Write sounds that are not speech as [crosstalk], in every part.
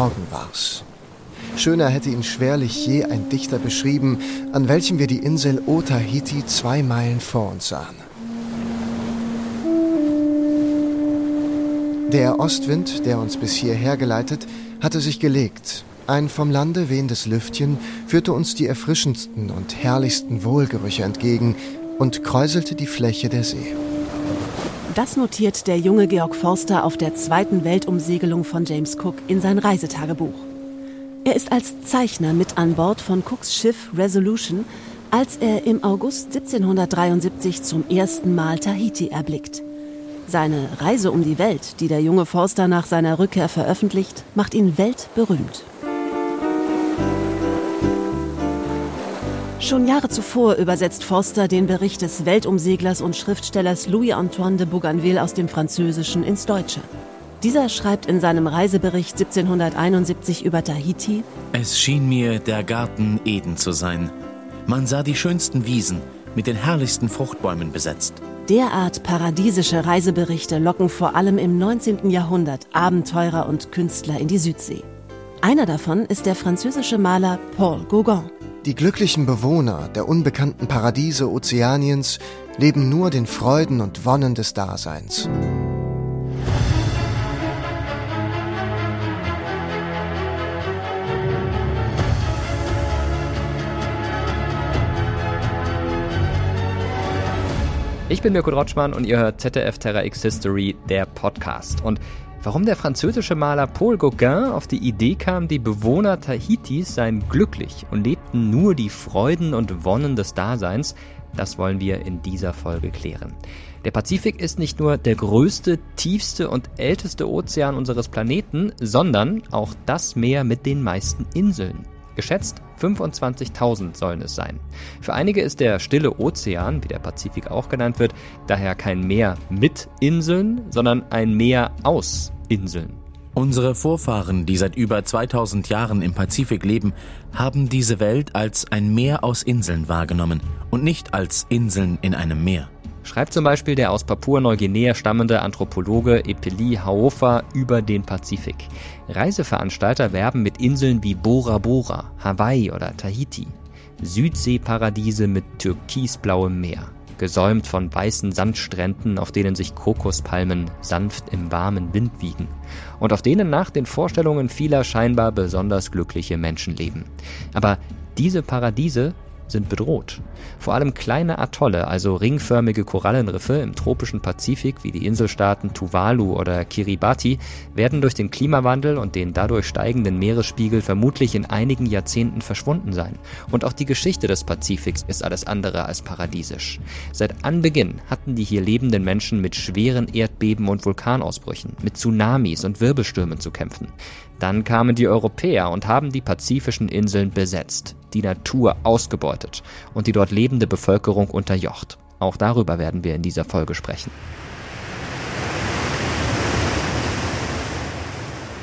Morgen war's. Schöner hätte ihn schwerlich je ein Dichter beschrieben, an welchem wir die Insel Otahiti zwei Meilen vor uns sahen. Der Ostwind, der uns bis hierher geleitet, hatte sich gelegt. Ein vom Lande wehendes Lüftchen führte uns die erfrischendsten und herrlichsten Wohlgerüche entgegen und kräuselte die Fläche der See. Das notiert der junge Georg Forster auf der zweiten Weltumsegelung von James Cook in sein Reisetagebuch. Er ist als Zeichner mit an Bord von Cooks Schiff Resolution, als er im August 1773 zum ersten Mal Tahiti erblickt. Seine Reise um die Welt, die der junge Forster nach seiner Rückkehr veröffentlicht, macht ihn weltberühmt. Schon Jahre zuvor übersetzt Forster den Bericht des Weltumseglers und Schriftstellers Louis-Antoine de Bougainville aus dem Französischen ins Deutsche. Dieser schreibt in seinem Reisebericht 1771 über Tahiti: Es schien mir der Garten Eden zu sein. Man sah die schönsten Wiesen mit den herrlichsten Fruchtbäumen besetzt. Derart paradiesische Reiseberichte locken vor allem im 19. Jahrhundert Abenteurer und Künstler in die Südsee. Einer davon ist der französische Maler Paul Gauguin. Die glücklichen Bewohner der unbekannten Paradiese Ozeaniens leben nur den Freuden und Wonnen des Daseins. Ich bin Mirko Rotschmann und ihr hört ZDF Terra X History, der Podcast. Und Warum der französische Maler Paul Gauguin auf die Idee kam, die Bewohner Tahitis seien glücklich und lebten nur die Freuden und Wonnen des Daseins, das wollen wir in dieser Folge klären. Der Pazifik ist nicht nur der größte, tiefste und älteste Ozean unseres Planeten, sondern auch das Meer mit den meisten Inseln. Geschätzt 25.000 sollen es sein. Für einige ist der stille Ozean, wie der Pazifik auch genannt wird, daher kein Meer mit Inseln, sondern ein Meer aus Inseln. Unsere Vorfahren, die seit über 2000 Jahren im Pazifik leben, haben diese Welt als ein Meer aus Inseln wahrgenommen und nicht als Inseln in einem Meer schreibt zum Beispiel der aus Papua-Neuguinea stammende Anthropologe Epeli Haofa über den Pazifik. Reiseveranstalter werben mit Inseln wie Bora Bora, Hawaii oder Tahiti. Südseeparadiese mit türkisblauem Meer, gesäumt von weißen Sandstränden, auf denen sich Kokospalmen sanft im warmen Wind wiegen und auf denen nach den Vorstellungen vieler scheinbar besonders glückliche Menschen leben. Aber diese Paradiese sind bedroht. Vor allem kleine Atolle, also ringförmige Korallenriffe im tropischen Pazifik wie die Inselstaaten Tuvalu oder Kiribati, werden durch den Klimawandel und den dadurch steigenden Meeresspiegel vermutlich in einigen Jahrzehnten verschwunden sein. Und auch die Geschichte des Pazifiks ist alles andere als paradiesisch. Seit Anbeginn hatten die hier lebenden Menschen mit schweren Erdbeben und Vulkanausbrüchen, mit Tsunamis und Wirbelstürmen zu kämpfen. Dann kamen die Europäer und haben die pazifischen Inseln besetzt, die Natur ausgebeutet und die dort lebende Bevölkerung unterjocht. Auch darüber werden wir in dieser Folge sprechen.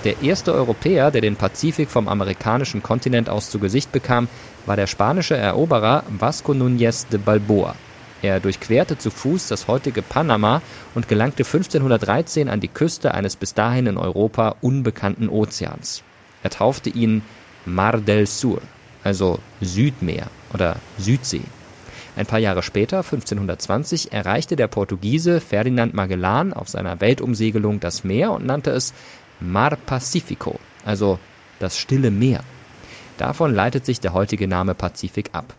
Der erste Europäer, der den Pazifik vom amerikanischen Kontinent aus zu Gesicht bekam, war der spanische Eroberer Vasco Núñez de Balboa. Er durchquerte zu Fuß das heutige Panama und gelangte 1513 an die Küste eines bis dahin in Europa unbekannten Ozeans. Er taufte ihn Mar del Sur, also Südmeer oder Südsee. Ein paar Jahre später, 1520, erreichte der Portugiese Ferdinand Magellan auf seiner Weltumsegelung das Meer und nannte es Mar Pacifico, also das stille Meer. Davon leitet sich der heutige Name Pazifik ab.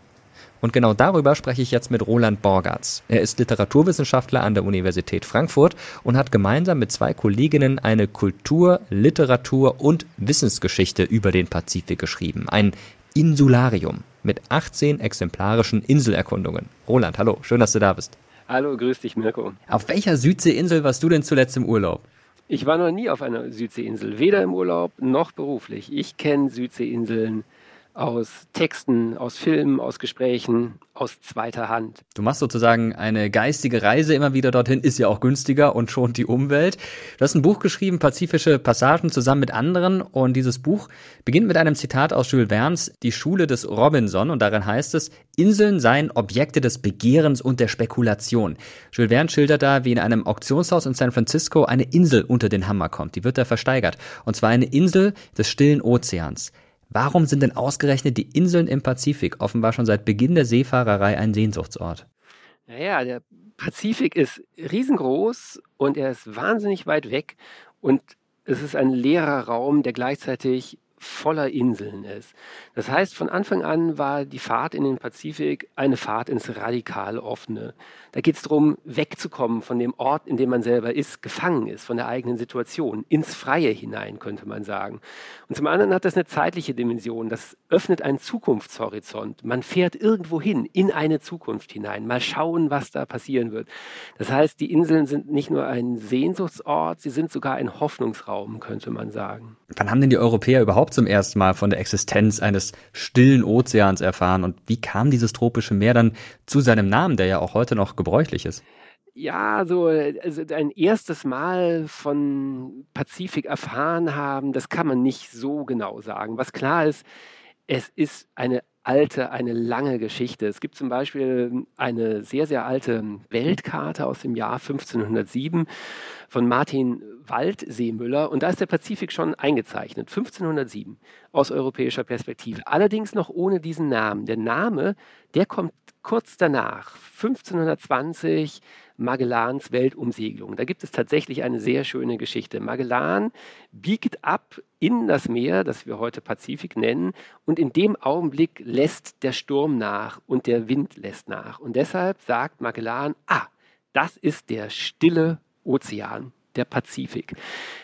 Und genau darüber spreche ich jetzt mit Roland Borgatz. Er ist Literaturwissenschaftler an der Universität Frankfurt und hat gemeinsam mit zwei Kolleginnen eine Kultur-, Literatur- und Wissensgeschichte über den Pazifik geschrieben. Ein Insularium mit 18 exemplarischen Inselerkundungen. Roland, hallo, schön, dass du da bist. Hallo, grüß dich, Mirko. Auf welcher Südseeinsel warst du denn zuletzt im Urlaub? Ich war noch nie auf einer Südseeinsel, weder im Urlaub noch beruflich. Ich kenne Südseeinseln aus Texten, aus Filmen, aus Gesprächen, aus zweiter Hand. Du machst sozusagen eine geistige Reise immer wieder dorthin, ist ja auch günstiger und schont die Umwelt. Du hast ein Buch geschrieben, Pazifische Passagen, zusammen mit anderen. Und dieses Buch beginnt mit einem Zitat aus Jules Verne's Die Schule des Robinson. Und darin heißt es, Inseln seien Objekte des Begehrens und der Spekulation. Jules Verne schildert da, wie in einem Auktionshaus in San Francisco eine Insel unter den Hammer kommt. Die wird da versteigert. Und zwar eine Insel des stillen Ozeans. Warum sind denn ausgerechnet die Inseln im Pazifik offenbar schon seit Beginn der Seefahrerei ein Sehnsuchtsort? Naja, der Pazifik ist riesengroß und er ist wahnsinnig weit weg und es ist ein leerer Raum, der gleichzeitig voller Inseln ist. Das heißt, von Anfang an war die Fahrt in den Pazifik eine Fahrt ins radikal offene. Da geht es darum, wegzukommen von dem Ort, in dem man selber ist, gefangen ist, von der eigenen Situation, ins Freie hinein, könnte man sagen. Und zum anderen hat das eine zeitliche Dimension. Das öffnet einen Zukunftshorizont. Man fährt irgendwo hin, in eine Zukunft hinein. Mal schauen, was da passieren wird. Das heißt, die Inseln sind nicht nur ein Sehnsuchtsort, sie sind sogar ein Hoffnungsraum, könnte man sagen. Wann haben denn die Europäer überhaupt zum ersten Mal von der Existenz eines stillen Ozeans erfahren? Und wie kam dieses tropische Meer dann zu seinem Namen, der ja auch heute noch gebräuchlich ist? Ja, so also ein erstes Mal von Pazifik erfahren haben, das kann man nicht so genau sagen. Was klar ist, es ist eine alte, eine lange Geschichte. Es gibt zum Beispiel eine sehr, sehr alte Weltkarte aus dem Jahr 1507 von Martin Waldseemüller und da ist der Pazifik schon eingezeichnet, 1507 aus europäischer Perspektive. Allerdings noch ohne diesen Namen. Der Name, der kommt kurz danach, 1520 Magellans Weltumsegelung. Da gibt es tatsächlich eine sehr schöne Geschichte. Magellan biegt ab in das Meer, das wir heute Pazifik nennen, und in dem Augenblick lässt der Sturm nach und der Wind lässt nach. Und deshalb sagt Magellan, ah, das ist der stille Ozean, der Pazifik.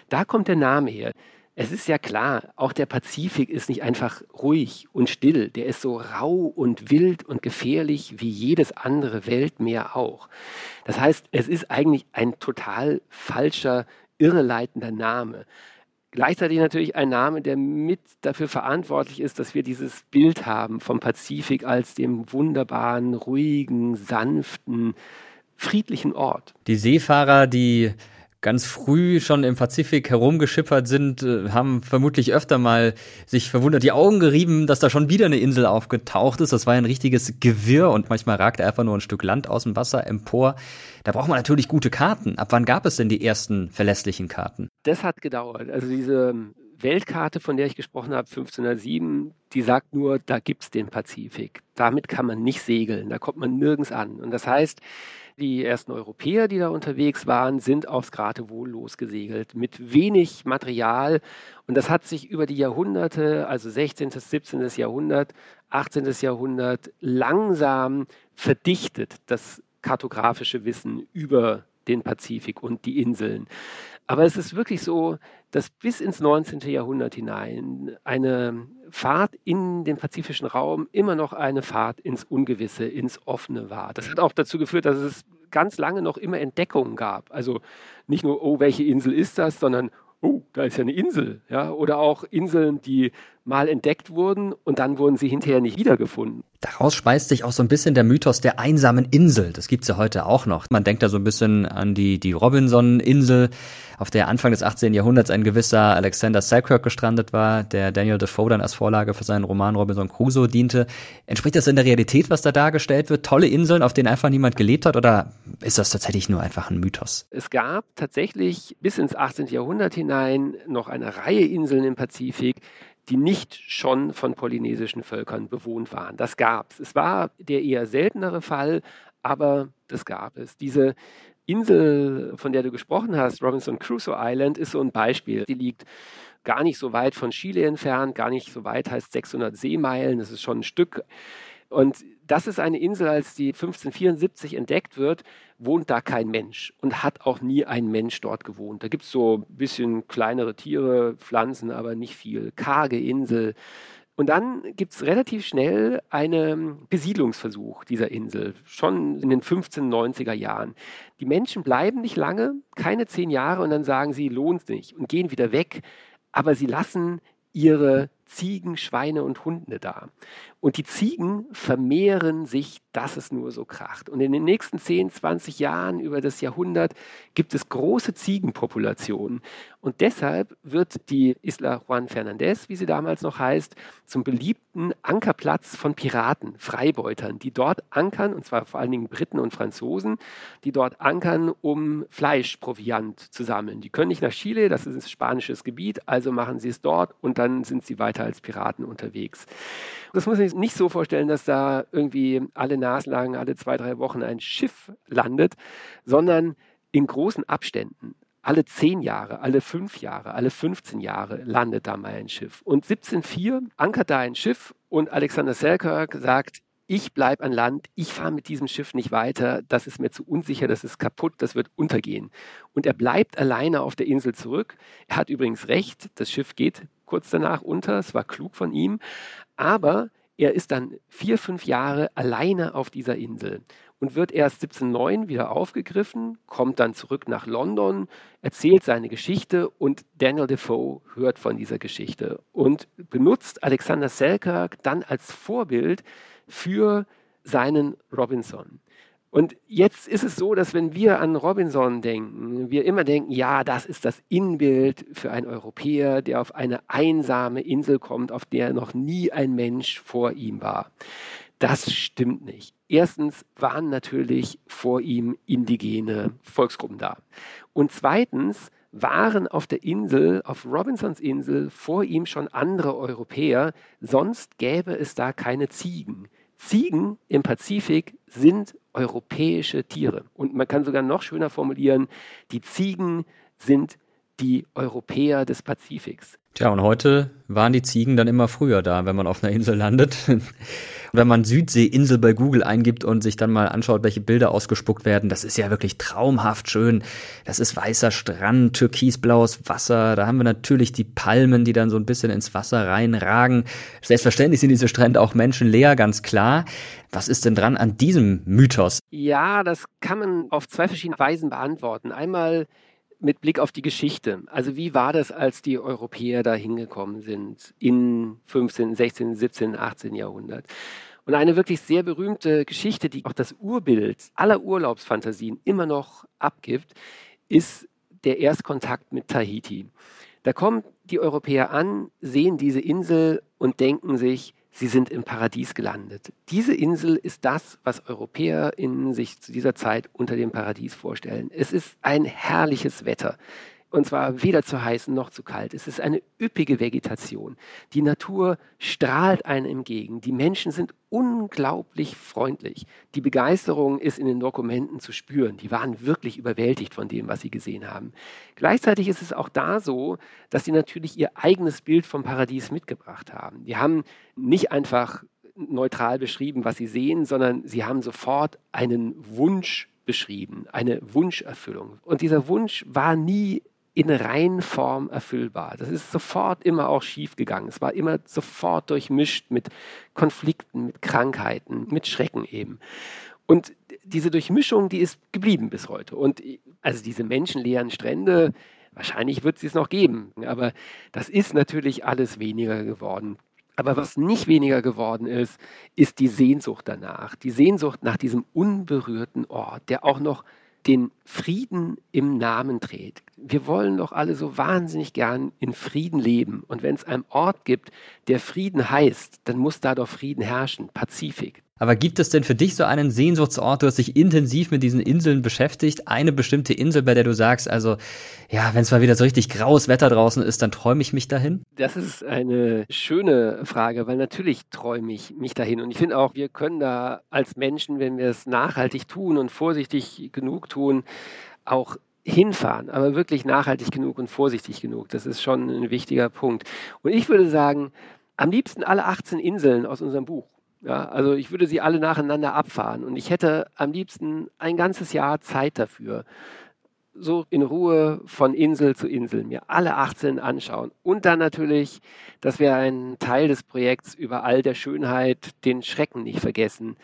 Da kommt der Name her. Es ist ja klar, auch der Pazifik ist nicht einfach ruhig und still, der ist so rau und wild und gefährlich wie jedes andere Weltmeer auch. Das heißt, es ist eigentlich ein total falscher, irreleitender Name. Gleichzeitig natürlich ein Name, der mit dafür verantwortlich ist, dass wir dieses Bild haben vom Pazifik als dem wunderbaren, ruhigen, sanften, friedlichen Ort. Die Seefahrer, die ganz früh schon im Pazifik herumgeschippert sind, äh, haben vermutlich öfter mal sich verwundert die Augen gerieben, dass da schon wieder eine Insel aufgetaucht ist. Das war ein richtiges Gewirr und manchmal ragt einfach nur ein Stück Land aus dem Wasser empor. Da braucht man natürlich gute Karten. Ab wann gab es denn die ersten verlässlichen Karten? Das hat gedauert. Also diese Weltkarte, von der ich gesprochen habe, 1507, die sagt nur, da gibt es den Pazifik. Damit kann man nicht segeln, da kommt man nirgends an. Und das heißt, die ersten Europäer, die da unterwegs waren, sind aufs Geratewohl losgesegelt mit wenig Material. Und das hat sich über die Jahrhunderte, also 16., 17. Jahrhundert, 18. Jahrhundert, langsam verdichtet, das kartografische Wissen über den Pazifik und die Inseln. Aber es ist wirklich so, dass bis ins 19. Jahrhundert hinein eine Fahrt in den pazifischen Raum immer noch eine Fahrt ins Ungewisse, ins Offene war. Das hat auch dazu geführt, dass es ganz lange noch immer Entdeckungen gab. Also nicht nur, oh, welche Insel ist das, sondern, oh, da ist ja eine Insel. Ja? Oder auch Inseln, die mal entdeckt wurden und dann wurden sie hinterher nicht wiedergefunden. Daraus speist sich auch so ein bisschen der Mythos der einsamen Insel. Das gibt's ja heute auch noch. Man denkt da so ein bisschen an die, die Robinson-Insel, auf der Anfang des 18. Jahrhunderts ein gewisser Alexander Selkirk gestrandet war, der Daniel Defoe dann als Vorlage für seinen Roman Robinson Crusoe diente. Entspricht das in der Realität, was da dargestellt wird? Tolle Inseln, auf denen einfach niemand gelebt hat? Oder ist das tatsächlich nur einfach ein Mythos? Es gab tatsächlich bis ins 18. Jahrhundert hinein noch eine Reihe Inseln im Pazifik, die nicht schon von polynesischen Völkern bewohnt waren. Das gab es. Es war der eher seltenere Fall, aber das gab es. Diese Insel, von der du gesprochen hast, Robinson Crusoe Island, ist so ein Beispiel. Die liegt gar nicht so weit von Chile entfernt, gar nicht so weit heißt 600 Seemeilen, das ist schon ein Stück. Und das ist eine Insel, als die 1574 entdeckt wird, wohnt da kein Mensch und hat auch nie ein Mensch dort gewohnt. Da gibt es so ein bisschen kleinere Tiere, Pflanzen, aber nicht viel. Karge Insel. Und dann gibt es relativ schnell einen Besiedlungsversuch dieser Insel, schon in den 1590er Jahren. Die Menschen bleiben nicht lange, keine zehn Jahre, und dann sagen sie, lohnt nicht und gehen wieder weg. Aber sie lassen ihre Ziegen, Schweine und Hunde da. Und die Ziegen vermehren sich, dass es nur so kracht. Und in den nächsten 10, 20 Jahren über das Jahrhundert gibt es große Ziegenpopulationen. Und deshalb wird die Isla Juan Fernandez, wie sie damals noch heißt, zum beliebten Ankerplatz von Piraten, Freibeutern, die dort ankern, und zwar vor allen Dingen Briten und Franzosen, die dort ankern, um Fleischproviant zu sammeln. Die können nicht nach Chile, das ist ein spanisches Gebiet, also machen sie es dort und dann sind sie weiter als Piraten unterwegs. Das muss man sich nicht so vorstellen, dass da irgendwie alle Naslang, alle zwei, drei Wochen ein Schiff landet, sondern in großen Abständen. Alle zehn Jahre, alle fünf Jahre, alle 15 Jahre landet da mal ein Schiff. Und 1704 ankert da ein Schiff und Alexander Selkirk sagt, ich bleibe an Land, ich fahre mit diesem Schiff nicht weiter, das ist mir zu unsicher, das ist kaputt, das wird untergehen. Und er bleibt alleine auf der Insel zurück. Er hat übrigens recht, das Schiff geht kurz danach unter, es war klug von ihm, aber er ist dann vier, fünf Jahre alleine auf dieser Insel und wird erst 1709 wieder aufgegriffen, kommt dann zurück nach London, erzählt seine Geschichte und Daniel Defoe hört von dieser Geschichte und benutzt Alexander Selkirk dann als Vorbild für seinen Robinson. Und jetzt ist es so, dass wenn wir an Robinson denken, wir immer denken, ja, das ist das Inbild für einen Europäer, der auf eine einsame Insel kommt, auf der noch nie ein Mensch vor ihm war. Das stimmt nicht. Erstens waren natürlich vor ihm indigene Volksgruppen da. Und zweitens waren auf der Insel, auf Robinsons Insel, vor ihm schon andere Europäer, sonst gäbe es da keine Ziegen. Ziegen im Pazifik sind europäische Tiere. Und man kann sogar noch schöner formulieren, die Ziegen sind die Europäer des Pazifiks. Tja, und heute waren die Ziegen dann immer früher da, wenn man auf einer Insel landet. [laughs] wenn man Südseeinsel bei Google eingibt und sich dann mal anschaut, welche Bilder ausgespuckt werden, das ist ja wirklich traumhaft schön. Das ist weißer Strand, türkisblaues Wasser. Da haben wir natürlich die Palmen, die dann so ein bisschen ins Wasser reinragen. Selbstverständlich sind diese Strände auch menschenleer, ganz klar. Was ist denn dran an diesem Mythos? Ja, das kann man auf zwei verschiedene Weisen beantworten. Einmal mit Blick auf die Geschichte. Also wie war das, als die Europäer da hingekommen sind in 15., 16., 17., 18. Jahrhundert? Und eine wirklich sehr berühmte Geschichte, die auch das Urbild aller Urlaubsfantasien immer noch abgibt, ist der Erstkontakt mit Tahiti. Da kommen die Europäer an, sehen diese Insel und denken sich, sie sind im Paradies gelandet. Diese Insel ist das, was Europäer in sich zu dieser Zeit unter dem Paradies vorstellen. Es ist ein herrliches Wetter. Und zwar weder zu heiß noch zu kalt. Es ist eine üppige Vegetation. Die Natur strahlt einem entgegen. Die Menschen sind unglaublich freundlich. Die Begeisterung ist in den Dokumenten zu spüren. Die waren wirklich überwältigt von dem, was sie gesehen haben. Gleichzeitig ist es auch da so, dass sie natürlich ihr eigenes Bild vom Paradies mitgebracht haben. Die haben nicht einfach neutral beschrieben, was sie sehen, sondern sie haben sofort einen Wunsch beschrieben, eine Wunscherfüllung. Und dieser Wunsch war nie in Reinform erfüllbar. Das ist sofort immer auch schief gegangen. Es war immer sofort durchmischt mit Konflikten, mit Krankheiten, mit Schrecken eben. Und diese Durchmischung, die ist geblieben bis heute. Und also diese menschenleeren Strände, wahrscheinlich wird es noch geben, aber das ist natürlich alles weniger geworden. Aber was nicht weniger geworden ist, ist die Sehnsucht danach. Die Sehnsucht nach diesem unberührten Ort, der auch noch den Frieden im Namen trägt. Wir wollen doch alle so wahnsinnig gern in Frieden leben. Und wenn es einen Ort gibt, der Frieden heißt, dann muss da doch Frieden herrschen. Pazifik. Aber gibt es denn für dich so einen Sehnsuchtsort? Du hast dich intensiv mit diesen Inseln beschäftigt. Eine bestimmte Insel, bei der du sagst, also, ja, wenn es mal wieder so richtig graues Wetter draußen ist, dann träume ich mich dahin? Das ist eine schöne Frage, weil natürlich träume ich mich dahin. Und ich finde auch, wir können da als Menschen, wenn wir es nachhaltig tun und vorsichtig genug tun, auch hinfahren, aber wirklich nachhaltig genug und vorsichtig genug. Das ist schon ein wichtiger Punkt. Und ich würde sagen, am liebsten alle 18 Inseln aus unserem Buch. Ja, also ich würde sie alle nacheinander abfahren und ich hätte am liebsten ein ganzes Jahr Zeit dafür. So in Ruhe von Insel zu Insel mir alle 18 anschauen. Und dann natürlich, das wäre ein Teil des Projekts über all der Schönheit, den Schrecken nicht vergessen,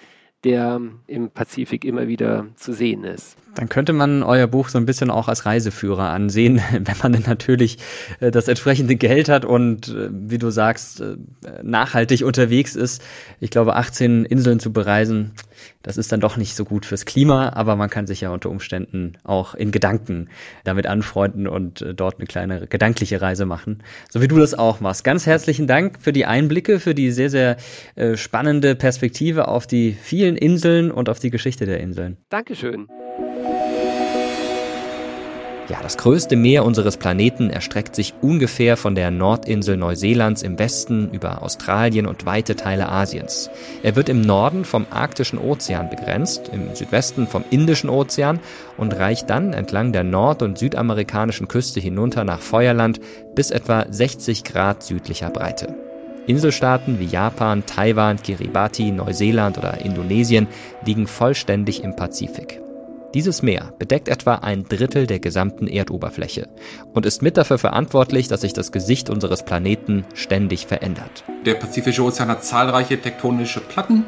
der im Pazifik immer wieder zu sehen ist. Dann könnte man euer Buch so ein bisschen auch als Reiseführer ansehen, [laughs] wenn man dann natürlich äh, das entsprechende Geld hat und, äh, wie du sagst, äh, nachhaltig unterwegs ist. Ich glaube, 18 Inseln zu bereisen, das ist dann doch nicht so gut fürs Klima, aber man kann sich ja unter Umständen auch in Gedanken damit anfreunden und dort eine kleine gedankliche Reise machen, so wie du das auch machst. Ganz herzlichen Dank für die Einblicke, für die sehr, sehr spannende Perspektive auf die vielen Inseln und auf die Geschichte der Inseln. Dankeschön. Ja, das größte Meer unseres Planeten erstreckt sich ungefähr von der Nordinsel Neuseelands im Westen über Australien und weite Teile Asiens. Er wird im Norden vom Arktischen Ozean begrenzt, im Südwesten vom Indischen Ozean und reicht dann entlang der nord- und südamerikanischen Küste hinunter nach Feuerland bis etwa 60 Grad südlicher Breite. Inselstaaten wie Japan, Taiwan, Kiribati, Neuseeland oder Indonesien liegen vollständig im Pazifik. Dieses Meer bedeckt etwa ein Drittel der gesamten Erdoberfläche und ist mit dafür verantwortlich, dass sich das Gesicht unseres Planeten ständig verändert. Der Pazifische Ozean hat zahlreiche tektonische Platten,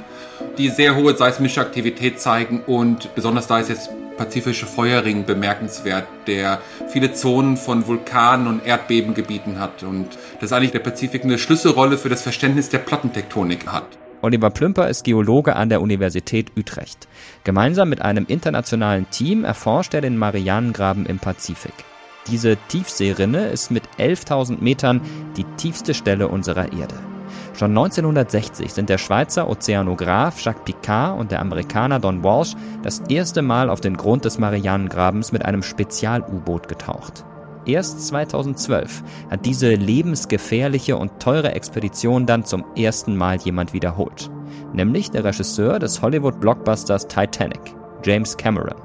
die sehr hohe seismische Aktivität zeigen und besonders da ist jetzt pazifische Feuerring bemerkenswert, der viele Zonen von Vulkanen und Erdbebengebieten hat und das eigentlich der Pazifik eine Schlüsselrolle für das Verständnis der Plattentektonik hat. Oliver Plümper ist Geologe an der Universität Utrecht. Gemeinsam mit einem internationalen Team erforscht er den Marianengraben im Pazifik. Diese Tiefseerinne ist mit 11.000 Metern die tiefste Stelle unserer Erde. Schon 1960 sind der Schweizer Ozeanograph Jacques Picard und der Amerikaner Don Walsh das erste Mal auf den Grund des Marianengrabens mit einem Spezial-U-Boot getaucht. Erst 2012 hat diese lebensgefährliche und teure Expedition dann zum ersten Mal jemand wiederholt. Nämlich der Regisseur des Hollywood-Blockbusters Titanic, James Cameron.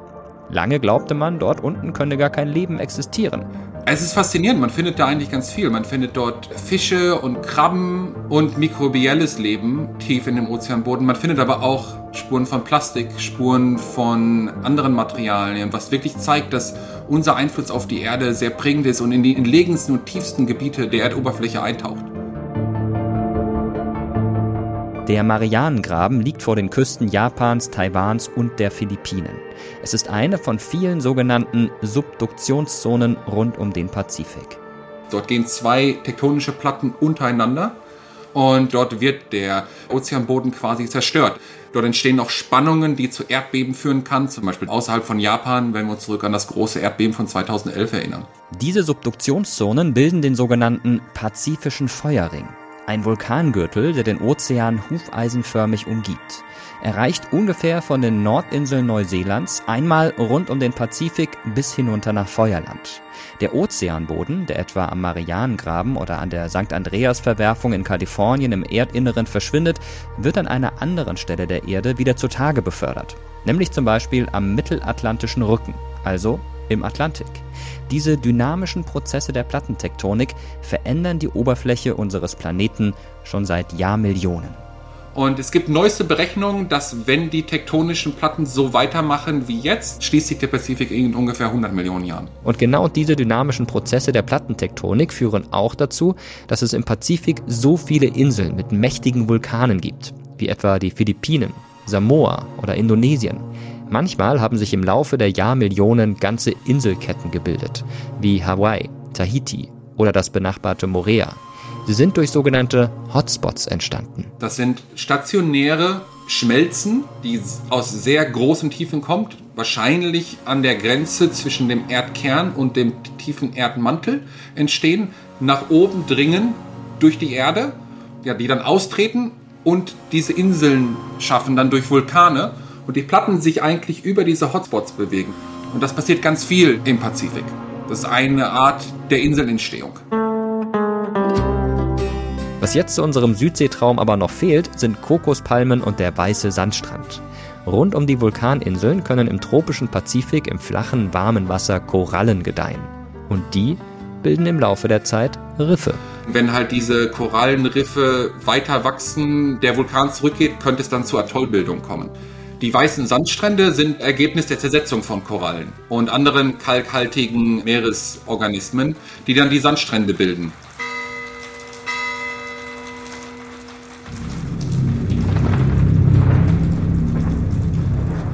Lange glaubte man, dort unten könne gar kein Leben existieren. Es ist faszinierend, man findet da eigentlich ganz viel. Man findet dort Fische und Krabben und mikrobielles Leben tief in dem Ozeanboden. Man findet aber auch Spuren von Plastik, Spuren von anderen Materialien, was wirklich zeigt, dass unser Einfluss auf die Erde sehr prägend ist und in die entlegensten und tiefsten Gebiete der Erdoberfläche eintaucht. Der Marianengraben liegt vor den Küsten Japans, Taiwans und der Philippinen. Es ist eine von vielen sogenannten Subduktionszonen rund um den Pazifik. Dort gehen zwei tektonische Platten untereinander und dort wird der Ozeanboden quasi zerstört. Dort entstehen auch Spannungen, die zu Erdbeben führen kann, zum Beispiel außerhalb von Japan, wenn wir uns zurück an das große Erdbeben von 2011 erinnern. Diese Subduktionszonen bilden den sogenannten Pazifischen Feuerring. Ein Vulkangürtel, der den Ozean hufeisenförmig umgibt. Er reicht ungefähr von den Nordinseln Neuseelands einmal rund um den Pazifik bis hinunter nach Feuerland. Der Ozeanboden, der etwa am Marianengraben oder an der St. Andreas-Verwerfung in Kalifornien im Erdinneren verschwindet, wird an einer anderen Stelle der Erde wieder zutage befördert, nämlich zum Beispiel am mittelatlantischen Rücken, also im Atlantik. Diese dynamischen Prozesse der Plattentektonik verändern die Oberfläche unseres Planeten schon seit Jahrmillionen. Und es gibt neueste Berechnungen, dass wenn die tektonischen Platten so weitermachen wie jetzt, schließt sich der Pazifik in ungefähr 100 Millionen Jahren. Und genau diese dynamischen Prozesse der Plattentektonik führen auch dazu, dass es im Pazifik so viele Inseln mit mächtigen Vulkanen gibt, wie etwa die Philippinen, Samoa oder Indonesien. Manchmal haben sich im Laufe der Jahrmillionen ganze Inselketten gebildet, wie Hawaii, Tahiti oder das benachbarte Morea. Sie sind durch sogenannte Hotspots entstanden. Das sind stationäre Schmelzen, die aus sehr großen Tiefen kommt, wahrscheinlich an der Grenze zwischen dem Erdkern und dem tiefen Erdmantel entstehen, nach oben dringen durch die Erde, ja, die dann austreten und diese Inseln schaffen dann durch Vulkane und die Platten sich eigentlich über diese Hotspots bewegen. Und das passiert ganz viel im Pazifik. Das ist eine Art der Inselentstehung. Was jetzt zu unserem Südseetraum aber noch fehlt, sind Kokospalmen und der weiße Sandstrand. Rund um die Vulkaninseln können im tropischen Pazifik im flachen, warmen Wasser Korallen gedeihen. Und die bilden im Laufe der Zeit Riffe. Wenn halt diese Korallenriffe weiter wachsen, der Vulkan zurückgeht, könnte es dann zu Atollbildung kommen. Die weißen Sandstrände sind Ergebnis der Zersetzung von Korallen und anderen kalkhaltigen Meeresorganismen, die dann die Sandstrände bilden.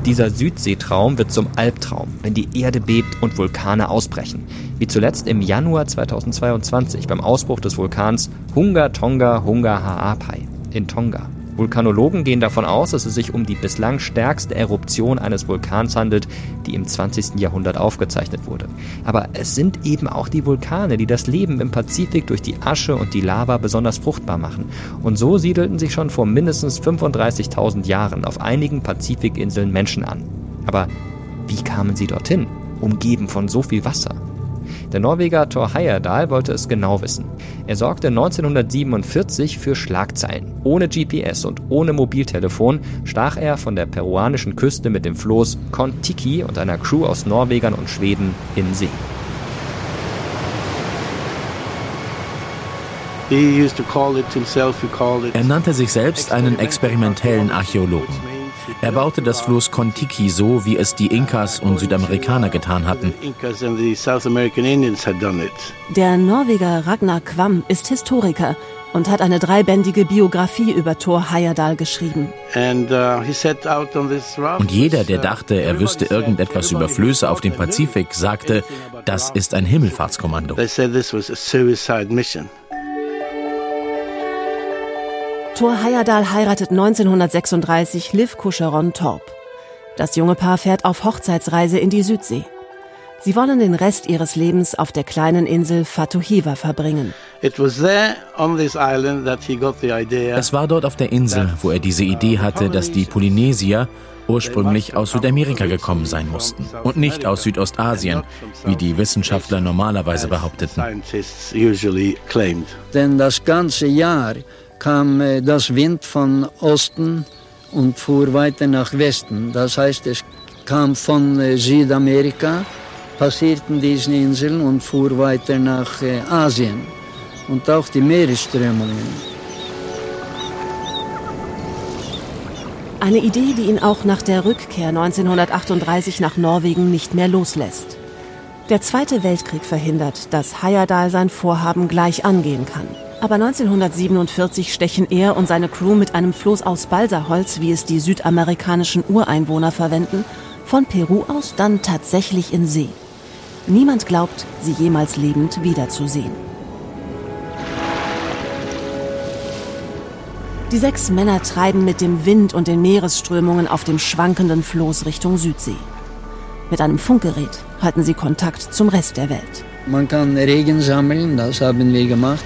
Dieser Südseetraum wird zum Albtraum, wenn die Erde bebt und Vulkane ausbrechen. Wie zuletzt im Januar 2022 beim Ausbruch des Vulkans Hunga Tonga Hunga Ha'apai in Tonga. Vulkanologen gehen davon aus, dass es sich um die bislang stärkste Eruption eines Vulkans handelt, die im 20. Jahrhundert aufgezeichnet wurde. Aber es sind eben auch die Vulkane, die das Leben im Pazifik durch die Asche und die Lava besonders fruchtbar machen. Und so siedelten sich schon vor mindestens 35.000 Jahren auf einigen Pazifikinseln Menschen an. Aber wie kamen sie dorthin, umgeben von so viel Wasser? Der Norweger Thor Heyerdahl wollte es genau wissen. Er sorgte 1947 für Schlagzeilen. Ohne GPS und ohne Mobiltelefon stach er von der peruanischen Küste mit dem Floß Kon-Tiki und einer Crew aus Norwegern und Schweden in See. Er nannte sich selbst einen experimentellen Archäologen. Er baute das Floß Kontiki so, wie es die Inkas und Südamerikaner getan hatten. Der Norweger Ragnar Quam ist Historiker und hat eine dreibändige Biografie über Thor Heyerdahl geschrieben. Uh, und jeder, der dachte, er wüsste irgendetwas über Flöße auf dem Pazifik, sagte, das ist ein Himmelfahrtskommando. Thor Heyerdahl heiratet 1936 Liv Kuscheron Torp. Das junge Paar fährt auf Hochzeitsreise in die Südsee. Sie wollen den Rest ihres Lebens auf der kleinen Insel Fatuhiva verbringen. Es war dort auf der Insel, wo er diese Idee hatte, dass die Polynesier ursprünglich aus Südamerika gekommen sein mussten und nicht aus Südostasien, wie die Wissenschaftler normalerweise behaupteten. Denn das ganze Jahr kam äh, das Wind von Osten und fuhr weiter nach Westen. Das heißt, es kam von äh, Südamerika, passierten diese Inseln und fuhr weiter nach äh, Asien und auch die Meeresströmungen. Eine Idee, die ihn auch nach der Rückkehr 1938 nach Norwegen nicht mehr loslässt. Der Zweite Weltkrieg verhindert, dass Heyerdahl sein Vorhaben gleich angehen kann. Aber 1947 stechen er und seine Crew mit einem Floß aus Balsaholz, wie es die südamerikanischen Ureinwohner verwenden, von Peru aus dann tatsächlich in See. Niemand glaubt, sie jemals lebend wiederzusehen. Die sechs Männer treiben mit dem Wind und den Meeresströmungen auf dem schwankenden Floß Richtung Südsee. Mit einem Funkgerät halten sie Kontakt zum Rest der Welt. Man kann Regen sammeln, das haben wir gemacht.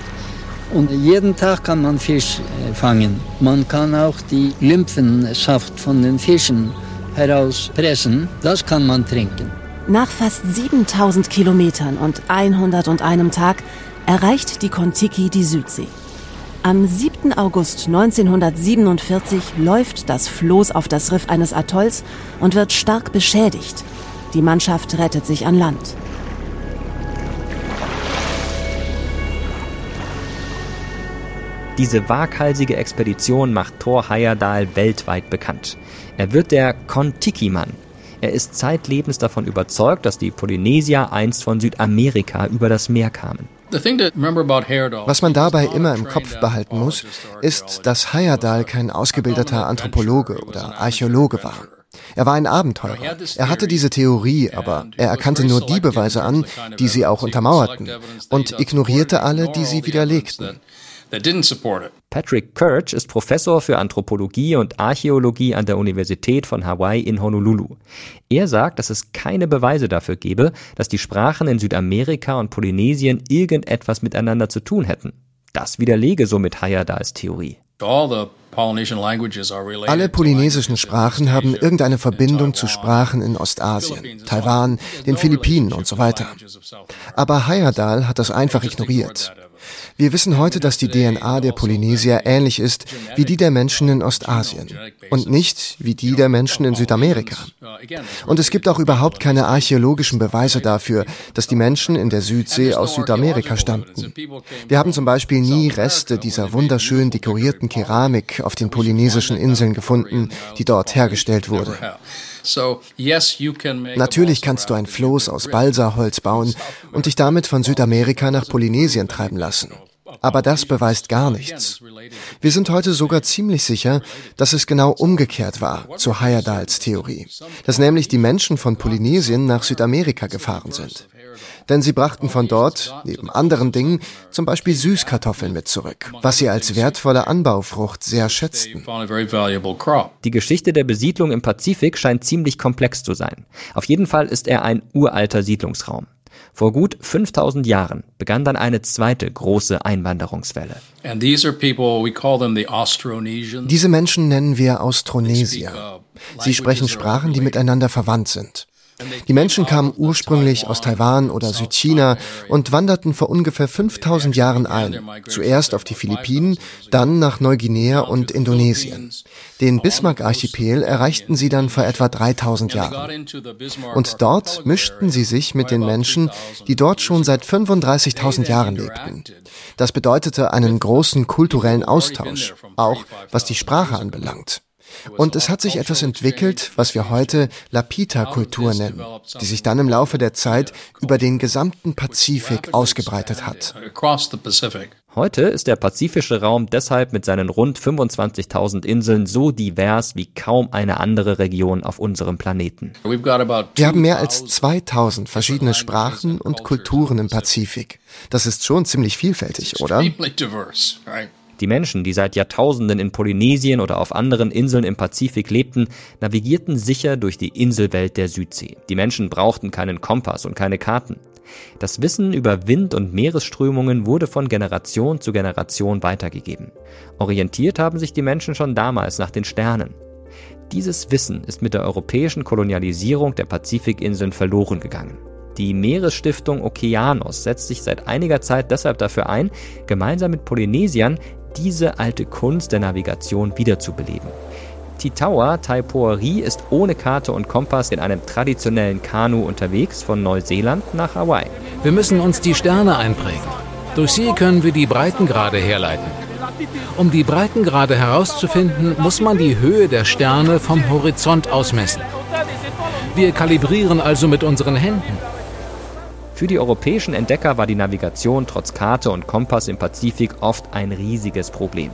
Und jeden Tag kann man Fisch äh, fangen. Man kann auch die Lymphensaft von den Fischen herauspressen. Das kann man trinken. Nach fast 7000 Kilometern und 101 Tag erreicht die Kontiki die Südsee. Am 7. August 1947 läuft das Floß auf das Riff eines Atolls und wird stark beschädigt. Die Mannschaft rettet sich an Land. Diese waghalsige Expedition macht Thor Heyerdahl weltweit bekannt. Er wird der Kontiki-Mann. Er ist zeitlebens davon überzeugt, dass die Polynesier einst von Südamerika über das Meer kamen. Was man dabei immer im Kopf behalten muss, ist, dass Heyerdahl kein ausgebildeter Anthropologe oder Archäologe war. Er war ein Abenteurer. Er hatte diese Theorie, aber er erkannte nur die Beweise an, die sie auch untermauerten und ignorierte alle, die sie widerlegten that didn't support it. Patrick Kirch ist Professor für Anthropologie und Archäologie an der Universität von Hawaii in Honolulu. Er sagt, dass es keine Beweise dafür gebe, dass die Sprachen in Südamerika und Polynesien irgendetwas miteinander zu tun hätten. Das widerlege somit Hayadals Theorie. Alle polynesischen Sprachen haben irgendeine Verbindung zu Sprachen in Ostasien, Taiwan, den Philippinen und so weiter. Aber Hayadal hat das einfach ignoriert. Wir wissen heute, dass die DNA der Polynesier ähnlich ist wie die der Menschen in Ostasien und nicht wie die der Menschen in Südamerika. Und es gibt auch überhaupt keine archäologischen Beweise dafür, dass die Menschen in der Südsee aus Südamerika stammten. Wir haben zum Beispiel nie Reste dieser wunderschön dekorierten Keramik auf den polynesischen Inseln gefunden, die dort hergestellt wurde. Natürlich kannst du ein Floß aus Balsaholz bauen und dich damit von Südamerika nach Polynesien treiben lassen. Aber das beweist gar nichts. Wir sind heute sogar ziemlich sicher, dass es genau umgekehrt war zu Heyerdahls Theorie, dass nämlich die Menschen von Polynesien nach Südamerika gefahren sind. Denn sie brachten von dort, neben anderen Dingen, zum Beispiel Süßkartoffeln mit zurück, was sie als wertvolle Anbaufrucht sehr schätzten. Die Geschichte der Besiedlung im Pazifik scheint ziemlich komplex zu sein. Auf jeden Fall ist er ein uralter Siedlungsraum. Vor gut 5000 Jahren begann dann eine zweite große Einwanderungswelle. Diese Menschen nennen wir Austronesier. Sie sprechen Sprachen, die miteinander verwandt sind. Die Menschen kamen ursprünglich aus Taiwan oder Südchina und wanderten vor ungefähr 5000 Jahren ein. Zuerst auf die Philippinen, dann nach Neuguinea und Indonesien. Den Bismarck-Archipel erreichten sie dann vor etwa 3000 Jahren. Und dort mischten sie sich mit den Menschen, die dort schon seit 35.000 Jahren lebten. Das bedeutete einen großen kulturellen Austausch, auch was die Sprache anbelangt. Und es hat sich etwas entwickelt, was wir heute Lapita-Kultur nennen, die sich dann im Laufe der Zeit über den gesamten Pazifik ausgebreitet hat. Heute ist der pazifische Raum deshalb mit seinen rund 25.000 Inseln so divers wie kaum eine andere Region auf unserem Planeten. Wir haben mehr als 2000 verschiedene Sprachen und Kulturen im Pazifik. Das ist schon ziemlich vielfältig, oder? Die Menschen, die seit Jahrtausenden in Polynesien oder auf anderen Inseln im Pazifik lebten, navigierten sicher durch die Inselwelt der Südsee. Die Menschen brauchten keinen Kompass und keine Karten. Das Wissen über Wind- und Meeresströmungen wurde von Generation zu Generation weitergegeben. Orientiert haben sich die Menschen schon damals nach den Sternen. Dieses Wissen ist mit der europäischen Kolonialisierung der Pazifikinseln verloren gegangen. Die Meeresstiftung Okeanos setzt sich seit einiger Zeit deshalb dafür ein, gemeinsam mit Polynesiern diese alte Kunst der Navigation wiederzubeleben. Titaua Taipoeri ist ohne Karte und Kompass in einem traditionellen Kanu unterwegs von Neuseeland nach Hawaii. Wir müssen uns die Sterne einprägen. Durch sie können wir die Breitengrade herleiten. Um die Breitengrade herauszufinden, muss man die Höhe der Sterne vom Horizont ausmessen. Wir kalibrieren also mit unseren Händen. Für die europäischen Entdecker war die Navigation trotz Karte und Kompass im Pazifik oft ein riesiges Problem.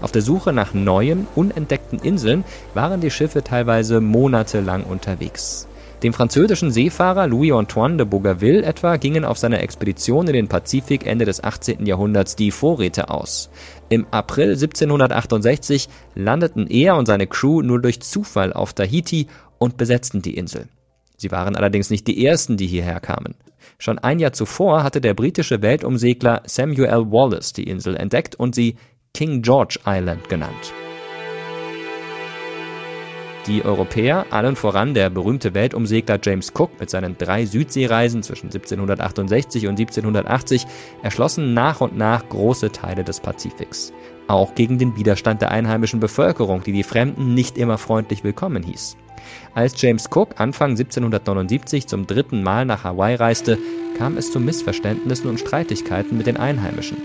Auf der Suche nach neuen, unentdeckten Inseln waren die Schiffe teilweise monatelang unterwegs. Dem französischen Seefahrer Louis-Antoine de Bougainville etwa gingen auf seiner Expedition in den Pazifik Ende des 18. Jahrhunderts die Vorräte aus. Im April 1768 landeten er und seine Crew nur durch Zufall auf Tahiti und besetzten die Insel. Sie waren allerdings nicht die ersten, die hierher kamen. Schon ein Jahr zuvor hatte der britische Weltumsegler Samuel Wallace die Insel entdeckt und sie King George Island genannt. Die Europäer, allen voran der berühmte Weltumsegler James Cook mit seinen drei Südseereisen zwischen 1768 und 1780, erschlossen nach und nach große Teile des Pazifiks. Auch gegen den Widerstand der einheimischen Bevölkerung, die die Fremden nicht immer freundlich willkommen hieß. Als James Cook Anfang 1779 zum dritten Mal nach Hawaii reiste, kam es zu Missverständnissen und Streitigkeiten mit den Einheimischen.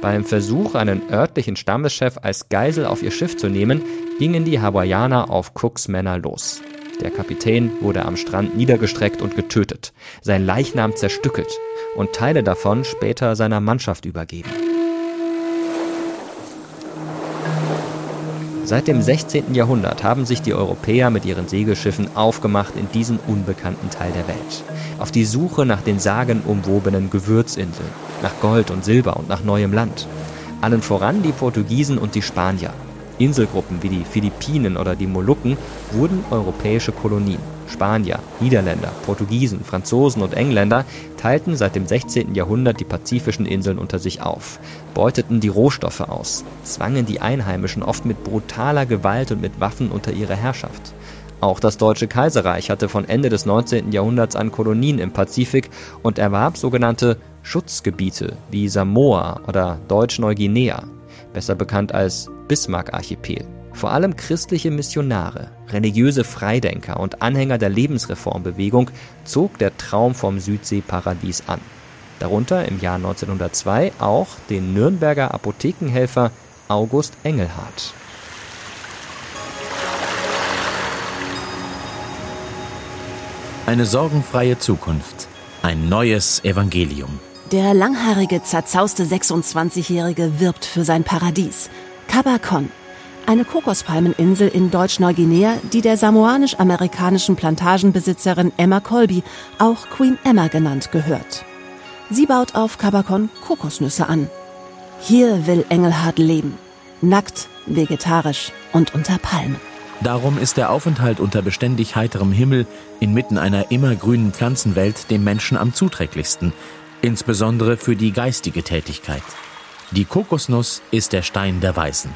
Beim Versuch, einen örtlichen Stammeschef als Geisel auf ihr Schiff zu nehmen, gingen die Hawaiianer auf Cooks Männer los. Der Kapitän wurde am Strand niedergestreckt und getötet, sein Leichnam zerstückelt und Teile davon später seiner Mannschaft übergeben. Seit dem 16. Jahrhundert haben sich die Europäer mit ihren Segelschiffen aufgemacht in diesen unbekannten Teil der Welt. Auf die Suche nach den sagenumwobenen Gewürzinseln, nach Gold und Silber und nach neuem Land. Allen voran die Portugiesen und die Spanier. Inselgruppen wie die Philippinen oder die Molukken wurden europäische Kolonien. Spanier, Niederländer, Portugiesen, Franzosen und Engländer teilten seit dem 16. Jahrhundert die pazifischen Inseln unter sich auf, beuteten die Rohstoffe aus, zwangen die Einheimischen oft mit brutaler Gewalt und mit Waffen unter ihre Herrschaft. Auch das Deutsche Kaiserreich hatte von Ende des 19. Jahrhunderts an Kolonien im Pazifik und erwarb sogenannte Schutzgebiete wie Samoa oder Deutsch-Neuguinea, besser bekannt als Bismarck-Archipel. Vor allem christliche Missionare, religiöse Freidenker und Anhänger der Lebensreformbewegung zog der Traum vom Südseeparadies an. Darunter im Jahr 1902 auch den Nürnberger Apothekenhelfer August Engelhardt. Eine sorgenfreie Zukunft, ein neues Evangelium. Der langhaarige, zerzauste 26-Jährige wirbt für sein Paradies. Cabacon, eine Kokospalmeninsel in Deutsch-Neuguinea, die der samoanisch-amerikanischen Plantagenbesitzerin Emma Colby, auch Queen Emma genannt, gehört. Sie baut auf Cabacon Kokosnüsse an. Hier will Engelhard leben. Nackt, vegetarisch und unter Palmen. Darum ist der Aufenthalt unter beständig heiterem Himmel inmitten einer immergrünen Pflanzenwelt dem Menschen am zuträglichsten – insbesondere für die geistige Tätigkeit. Die Kokosnuss ist der Stein der Weisen.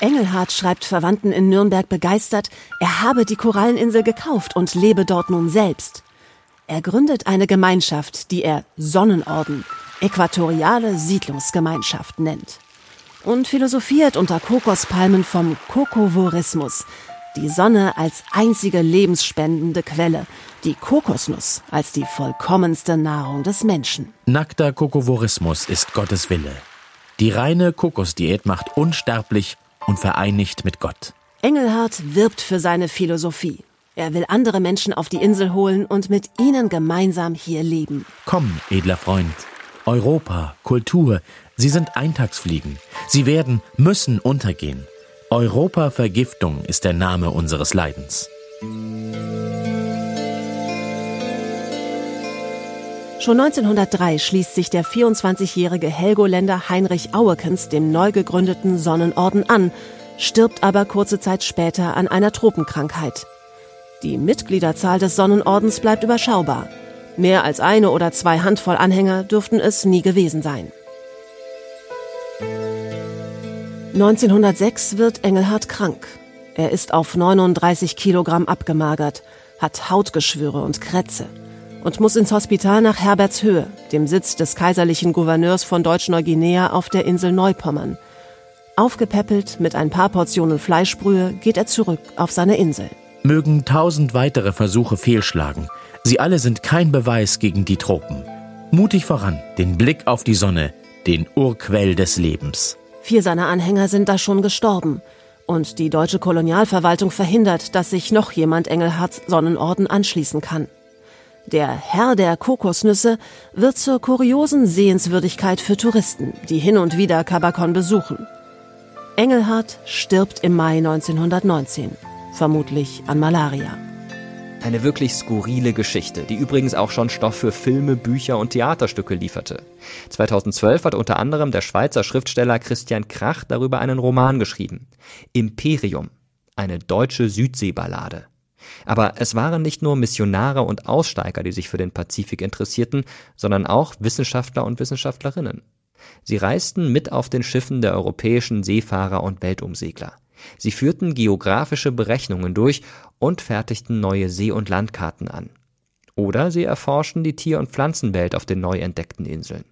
Engelhardt schreibt Verwandten in Nürnberg begeistert, er habe die Koralleninsel gekauft und lebe dort nun selbst. Er gründet eine Gemeinschaft, die er Sonnenorden, äquatoriale Siedlungsgemeinschaft nennt. Und philosophiert unter Kokospalmen vom Kokovorismus, die Sonne als einzige lebensspendende Quelle, die Kokosnuss als die vollkommenste Nahrung des Menschen. Nackter Kokovorismus ist Gottes Wille. Die reine Kokosdiät macht unsterblich und vereinigt mit Gott. Engelhardt wirbt für seine Philosophie. Er will andere Menschen auf die Insel holen und mit ihnen gemeinsam hier leben. Komm, edler Freund. Europa, Kultur, sie sind Eintagsfliegen. Sie werden, müssen untergehen. Europa-Vergiftung ist der Name unseres Leidens. Schon 1903 schließt sich der 24-jährige Helgoländer Heinrich Auekens dem neu gegründeten Sonnenorden an, stirbt aber kurze Zeit später an einer Tropenkrankheit. Die Mitgliederzahl des Sonnenordens bleibt überschaubar. Mehr als eine oder zwei Handvoll Anhänger dürften es nie gewesen sein. 1906 wird Engelhard krank. Er ist auf 39 Kilogramm abgemagert, hat Hautgeschwüre und Krätze und muss ins Hospital nach Herbertshöhe, dem Sitz des kaiserlichen Gouverneurs von Deutsch-Neuguinea auf der Insel Neupommern. Aufgepäppelt mit ein paar Portionen Fleischbrühe geht er zurück auf seine Insel. Mögen tausend weitere Versuche fehlschlagen. Sie alle sind kein Beweis gegen die Tropen. Mutig voran, den Blick auf die Sonne, den Urquell des Lebens. Vier seiner Anhänger sind da schon gestorben. Und die deutsche Kolonialverwaltung verhindert, dass sich noch jemand Engelhards Sonnenorden anschließen kann. Der Herr der Kokosnüsse wird zur kuriosen Sehenswürdigkeit für Touristen, die hin und wieder Kabakon besuchen. Engelhardt stirbt im Mai 1919, vermutlich an Malaria. Eine wirklich skurrile Geschichte, die übrigens auch schon Stoff für Filme, Bücher und Theaterstücke lieferte. 2012 hat unter anderem der Schweizer Schriftsteller Christian Krach darüber einen Roman geschrieben. Imperium, eine deutsche Südseeballade. Aber es waren nicht nur Missionare und Aussteiger, die sich für den Pazifik interessierten, sondern auch Wissenschaftler und Wissenschaftlerinnen. Sie reisten mit auf den Schiffen der europäischen Seefahrer und Weltumsegler. Sie führten geografische Berechnungen durch und fertigten neue See- und Landkarten an. Oder sie erforschten die Tier- und Pflanzenwelt auf den neu entdeckten Inseln.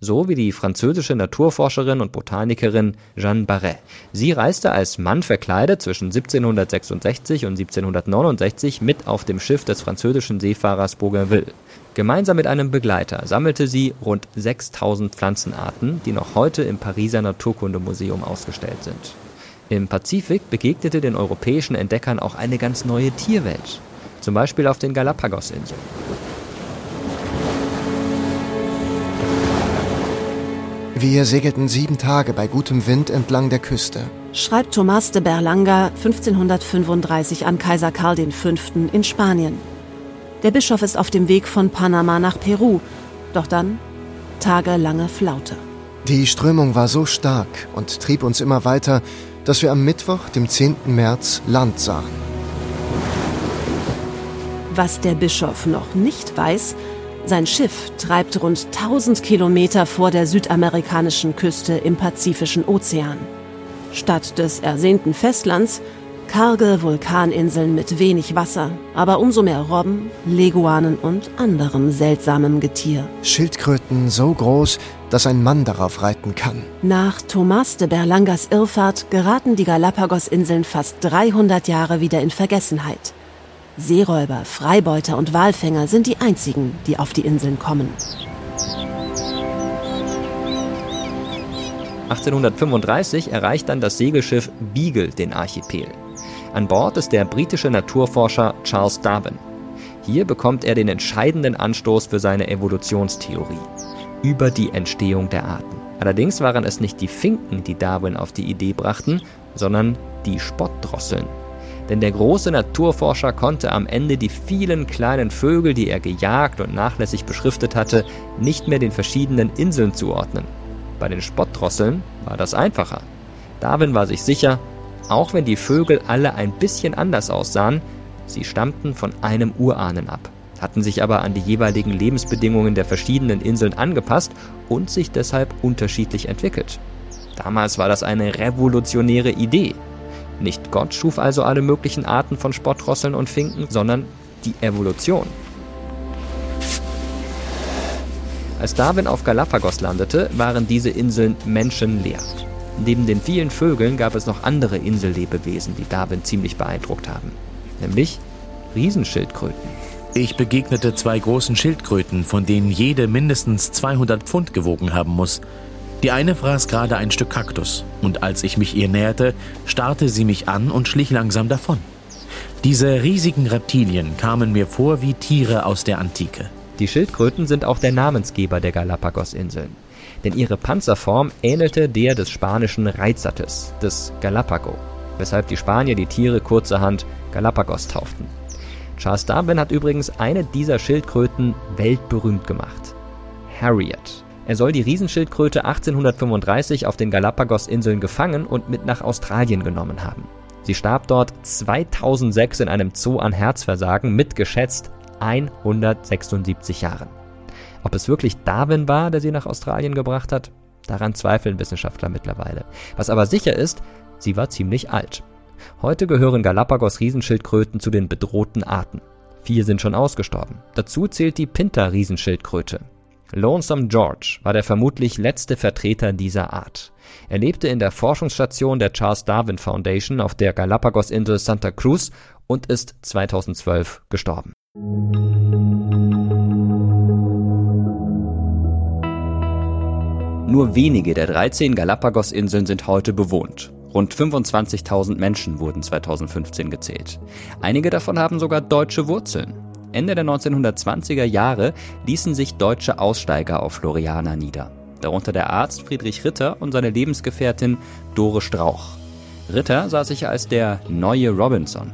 So wie die französische Naturforscherin und Botanikerin Jeanne Barret. Sie reiste als Mann verkleidet zwischen 1766 und 1769 mit auf dem Schiff des französischen Seefahrers Bougainville. Gemeinsam mit einem Begleiter sammelte sie rund 6000 Pflanzenarten, die noch heute im Pariser Naturkundemuseum ausgestellt sind. Im Pazifik begegnete den europäischen Entdeckern auch eine ganz neue Tierwelt, zum Beispiel auf den Galapagos-Inseln. Wir segelten sieben Tage bei gutem Wind entlang der Küste. Schreibt Thomas de Berlanga 1535 an Kaiser Karl V. in Spanien. Der Bischof ist auf dem Weg von Panama nach Peru, doch dann tagelange Flaute. Die Strömung war so stark und trieb uns immer weiter, dass wir am Mittwoch, dem 10. März, Land sahen. Was der Bischof noch nicht weiß, sein Schiff treibt rund 1000 Kilometer vor der südamerikanischen Küste im Pazifischen Ozean. Statt des ersehnten Festlands karge Vulkaninseln mit wenig Wasser, aber umso mehr Robben, Leguanen und anderem seltsamem Getier. Schildkröten so groß, dass ein Mann darauf reiten kann. Nach Thomas de Berlangas Irrfahrt geraten die Galapagos-Inseln fast 300 Jahre wieder in Vergessenheit. Seeräuber, Freibeuter und Walfänger sind die einzigen, die auf die Inseln kommen. 1835 erreicht dann das Segelschiff Beagle den Archipel. An Bord ist der britische Naturforscher Charles Darwin. Hier bekommt er den entscheidenden Anstoß für seine Evolutionstheorie über die Entstehung der Arten. Allerdings waren es nicht die Finken, die Darwin auf die Idee brachten, sondern die Spottdrosseln. Denn der große Naturforscher konnte am Ende die vielen kleinen Vögel, die er gejagt und nachlässig beschriftet hatte, nicht mehr den verschiedenen Inseln zuordnen. Bei den Spottdrosseln war das einfacher. Darwin war sich sicher, auch wenn die Vögel alle ein bisschen anders aussahen, sie stammten von einem Urahnen ab, hatten sich aber an die jeweiligen Lebensbedingungen der verschiedenen Inseln angepasst und sich deshalb unterschiedlich entwickelt. Damals war das eine revolutionäre Idee. Nicht Gott schuf also alle möglichen Arten von Spottrosseln und Finken, sondern die Evolution. Als Darwin auf Galapagos landete, waren diese Inseln menschenleer. Neben den vielen Vögeln gab es noch andere Insellebewesen, die Darwin ziemlich beeindruckt haben. Nämlich Riesenschildkröten. Ich begegnete zwei großen Schildkröten, von denen jede mindestens 200 Pfund gewogen haben muss. Die eine fraß gerade ein Stück Kaktus, und als ich mich ihr näherte, starrte sie mich an und schlich langsam davon. Diese riesigen Reptilien kamen mir vor wie Tiere aus der Antike. Die Schildkröten sind auch der Namensgeber der Galapagos-Inseln denn ihre Panzerform ähnelte der des spanischen Reitsattes, des Galapago, weshalb die Spanier die Tiere kurzerhand Galapagos tauften. Charles Darwin hat übrigens eine dieser Schildkröten weltberühmt gemacht. Harriet. Er soll die Riesenschildkröte 1835 auf den Galapagos-Inseln gefangen und mit nach Australien genommen haben. Sie starb dort 2006 in einem Zoo an Herzversagen mit geschätzt 176 Jahren. Ob es wirklich Darwin war, der sie nach Australien gebracht hat, daran zweifeln Wissenschaftler mittlerweile. Was aber sicher ist, sie war ziemlich alt. Heute gehören Galapagos Riesenschildkröten zu den bedrohten Arten. Vier sind schon ausgestorben. Dazu zählt die Pinter-Riesenschildkröte. Lonesome George war der vermutlich letzte Vertreter dieser Art. Er lebte in der Forschungsstation der Charles Darwin Foundation auf der Galapagos-Insel Santa Cruz und ist 2012 gestorben. Nur wenige der 13 Galapagos-Inseln sind heute bewohnt. Rund 25.000 Menschen wurden 2015 gezählt. Einige davon haben sogar deutsche Wurzeln. Ende der 1920er Jahre ließen sich deutsche Aussteiger auf Floriana nieder. Darunter der Arzt Friedrich Ritter und seine Lebensgefährtin Dore Strauch. Ritter sah sich als der neue Robinson.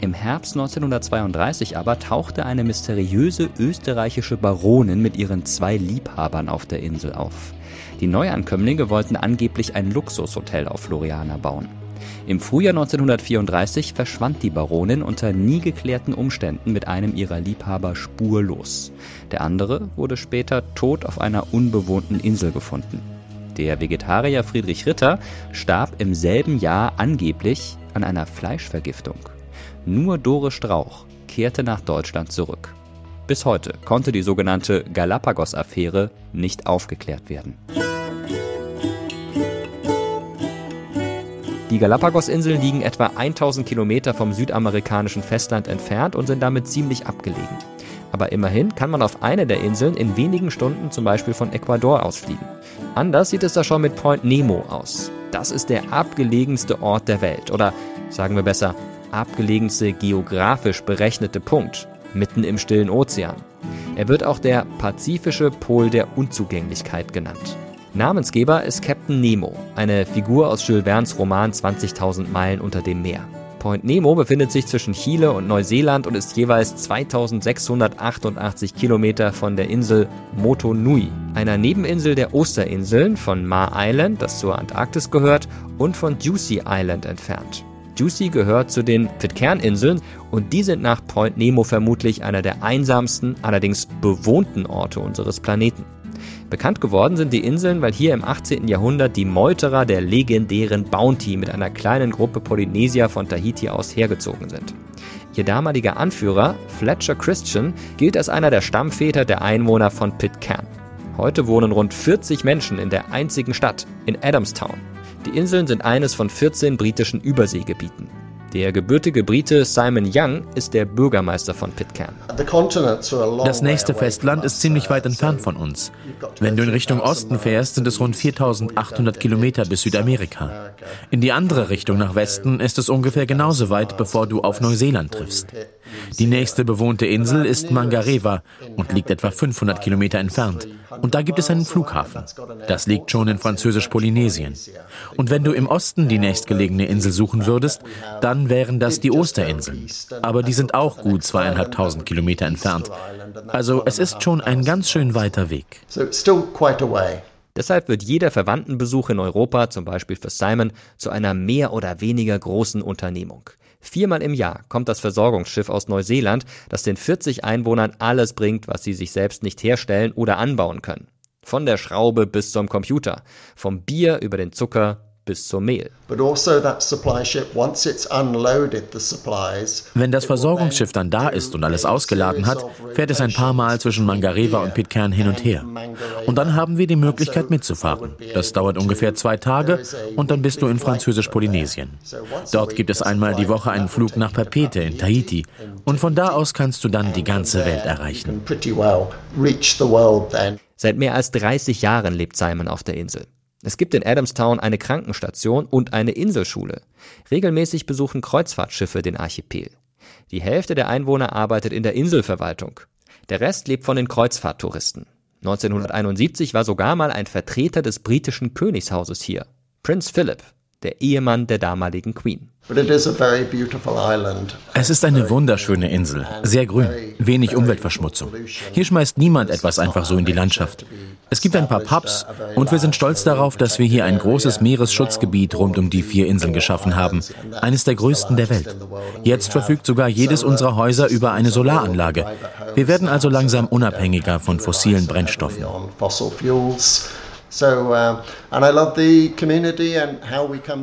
Im Herbst 1932 aber tauchte eine mysteriöse österreichische Baronin mit ihren zwei Liebhabern auf der Insel auf. Die Neuankömmlinge wollten angeblich ein Luxushotel auf Floriana bauen. Im Frühjahr 1934 verschwand die Baronin unter nie geklärten Umständen mit einem ihrer Liebhaber spurlos. Der andere wurde später tot auf einer unbewohnten Insel gefunden. Der Vegetarier Friedrich Ritter starb im selben Jahr angeblich an einer Fleischvergiftung. Nur Dore Strauch kehrte nach Deutschland zurück. Bis heute konnte die sogenannte Galapagos-Affäre nicht aufgeklärt werden. Die Galapagos-Inseln liegen etwa 1000 Kilometer vom südamerikanischen Festland entfernt und sind damit ziemlich abgelegen. Aber immerhin kann man auf eine der Inseln in wenigen Stunden zum Beispiel von Ecuador ausfliegen. Anders sieht es da schon mit Point Nemo aus. Das ist der abgelegenste Ort der Welt oder sagen wir besser, abgelegenste geografisch berechnete Punkt mitten im stillen Ozean. Er wird auch der pazifische Pol der Unzugänglichkeit genannt. Namensgeber ist Captain Nemo, eine Figur aus Jules Verne's Roman 20.000 Meilen unter dem Meer. Point Nemo befindet sich zwischen Chile und Neuseeland und ist jeweils 2688 Kilometer von der Insel Moto Nui, einer Nebeninsel der Osterinseln von Ma Island, das zur Antarktis gehört, und von Juicy Island entfernt. Juicy gehört zu den Pitcairn-Inseln und die sind nach Point Nemo vermutlich einer der einsamsten, allerdings bewohnten Orte unseres Planeten. Bekannt geworden sind die Inseln, weil hier im 18. Jahrhundert die Meuterer der legendären Bounty mit einer kleinen Gruppe Polynesier von Tahiti aus hergezogen sind. Ihr damaliger Anführer, Fletcher Christian, gilt als einer der Stammväter der Einwohner von Pitcairn. Heute wohnen rund 40 Menschen in der einzigen Stadt, in Adamstown. Die Inseln sind eines von 14 britischen Überseegebieten. Der gebürtige Brite Simon Young ist der Bürgermeister von Pitcairn. Das nächste Festland ist ziemlich weit entfernt von uns. Wenn du in Richtung Osten fährst, sind es rund 4800 Kilometer bis Südamerika. In die andere Richtung nach Westen ist es ungefähr genauso weit, bevor du auf Neuseeland triffst. Die nächste bewohnte Insel ist Mangareva und liegt etwa 500 Kilometer entfernt. Und da gibt es einen Flughafen. Das liegt schon in Französisch-Polynesien. Und wenn du im Osten die nächstgelegene Insel suchen würdest, dann wären das die Osterinseln. Aber die sind auch gut zweieinhalbtausend Kilometer entfernt. Also es ist schon ein ganz schön weiter Weg. Deshalb wird jeder Verwandtenbesuch in Europa, zum Beispiel für Simon, zu einer mehr oder weniger großen Unternehmung. Viermal im Jahr kommt das Versorgungsschiff aus Neuseeland, das den 40 Einwohnern alles bringt, was sie sich selbst nicht herstellen oder anbauen können. Von der Schraube bis zum Computer, vom Bier über den Zucker bis zum Mehl. Also Wenn das Versorgungsschiff dann da ist und alles ausgeladen hat, fährt es ein paar Mal zwischen Mangareva und Pitcairn hin und her. Und dann haben wir die Möglichkeit mitzufahren. Das dauert ungefähr zwei Tage und dann bist du in Französisch-Polynesien. Dort gibt es einmal die Woche einen Flug nach Papete in Tahiti und von da aus kannst du dann die ganze Welt erreichen. Seit mehr als 30 Jahren lebt Simon auf der Insel. Es gibt in Adamstown eine Krankenstation und eine Inselschule. Regelmäßig besuchen Kreuzfahrtschiffe den Archipel. Die Hälfte der Einwohner arbeitet in der Inselverwaltung. Der Rest lebt von den Kreuzfahrttouristen. 1971 war sogar mal ein Vertreter des britischen Königshauses hier, Prinz Philip, der Ehemann der damaligen Queen. Es ist eine wunderschöne Insel, sehr grün, wenig Umweltverschmutzung. Hier schmeißt niemand etwas einfach so in die Landschaft. Es gibt ein paar Pubs und wir sind stolz darauf, dass wir hier ein großes Meeresschutzgebiet rund um die vier Inseln geschaffen haben, eines der größten der Welt. Jetzt verfügt sogar jedes unserer Häuser über eine Solaranlage. Wir werden also langsam unabhängiger von fossilen Brennstoffen.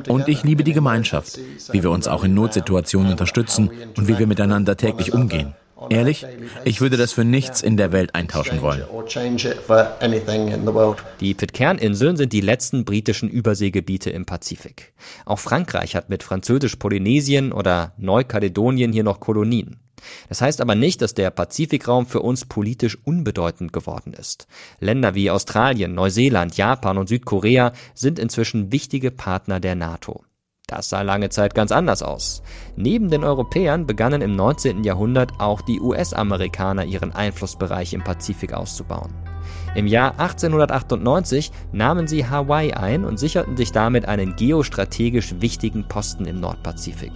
Und ich liebe die Gemeinschaft, wie wir uns auch in Notsituationen unterstützen und wie wir miteinander täglich umgehen. Ehrlich, ich würde das für nichts in der Welt eintauschen wollen. Die Pitcairn-Inseln sind die letzten britischen Überseegebiete im Pazifik. Auch Frankreich hat mit Französisch-Polynesien oder Neukaledonien hier noch Kolonien. Das heißt aber nicht, dass der Pazifikraum für uns politisch unbedeutend geworden ist. Länder wie Australien, Neuseeland, Japan und Südkorea sind inzwischen wichtige Partner der NATO. Das sah lange Zeit ganz anders aus. Neben den Europäern begannen im 19. Jahrhundert auch die US-Amerikaner ihren Einflussbereich im Pazifik auszubauen. Im Jahr 1898 nahmen sie Hawaii ein und sicherten sich damit einen geostrategisch wichtigen Posten im Nordpazifik.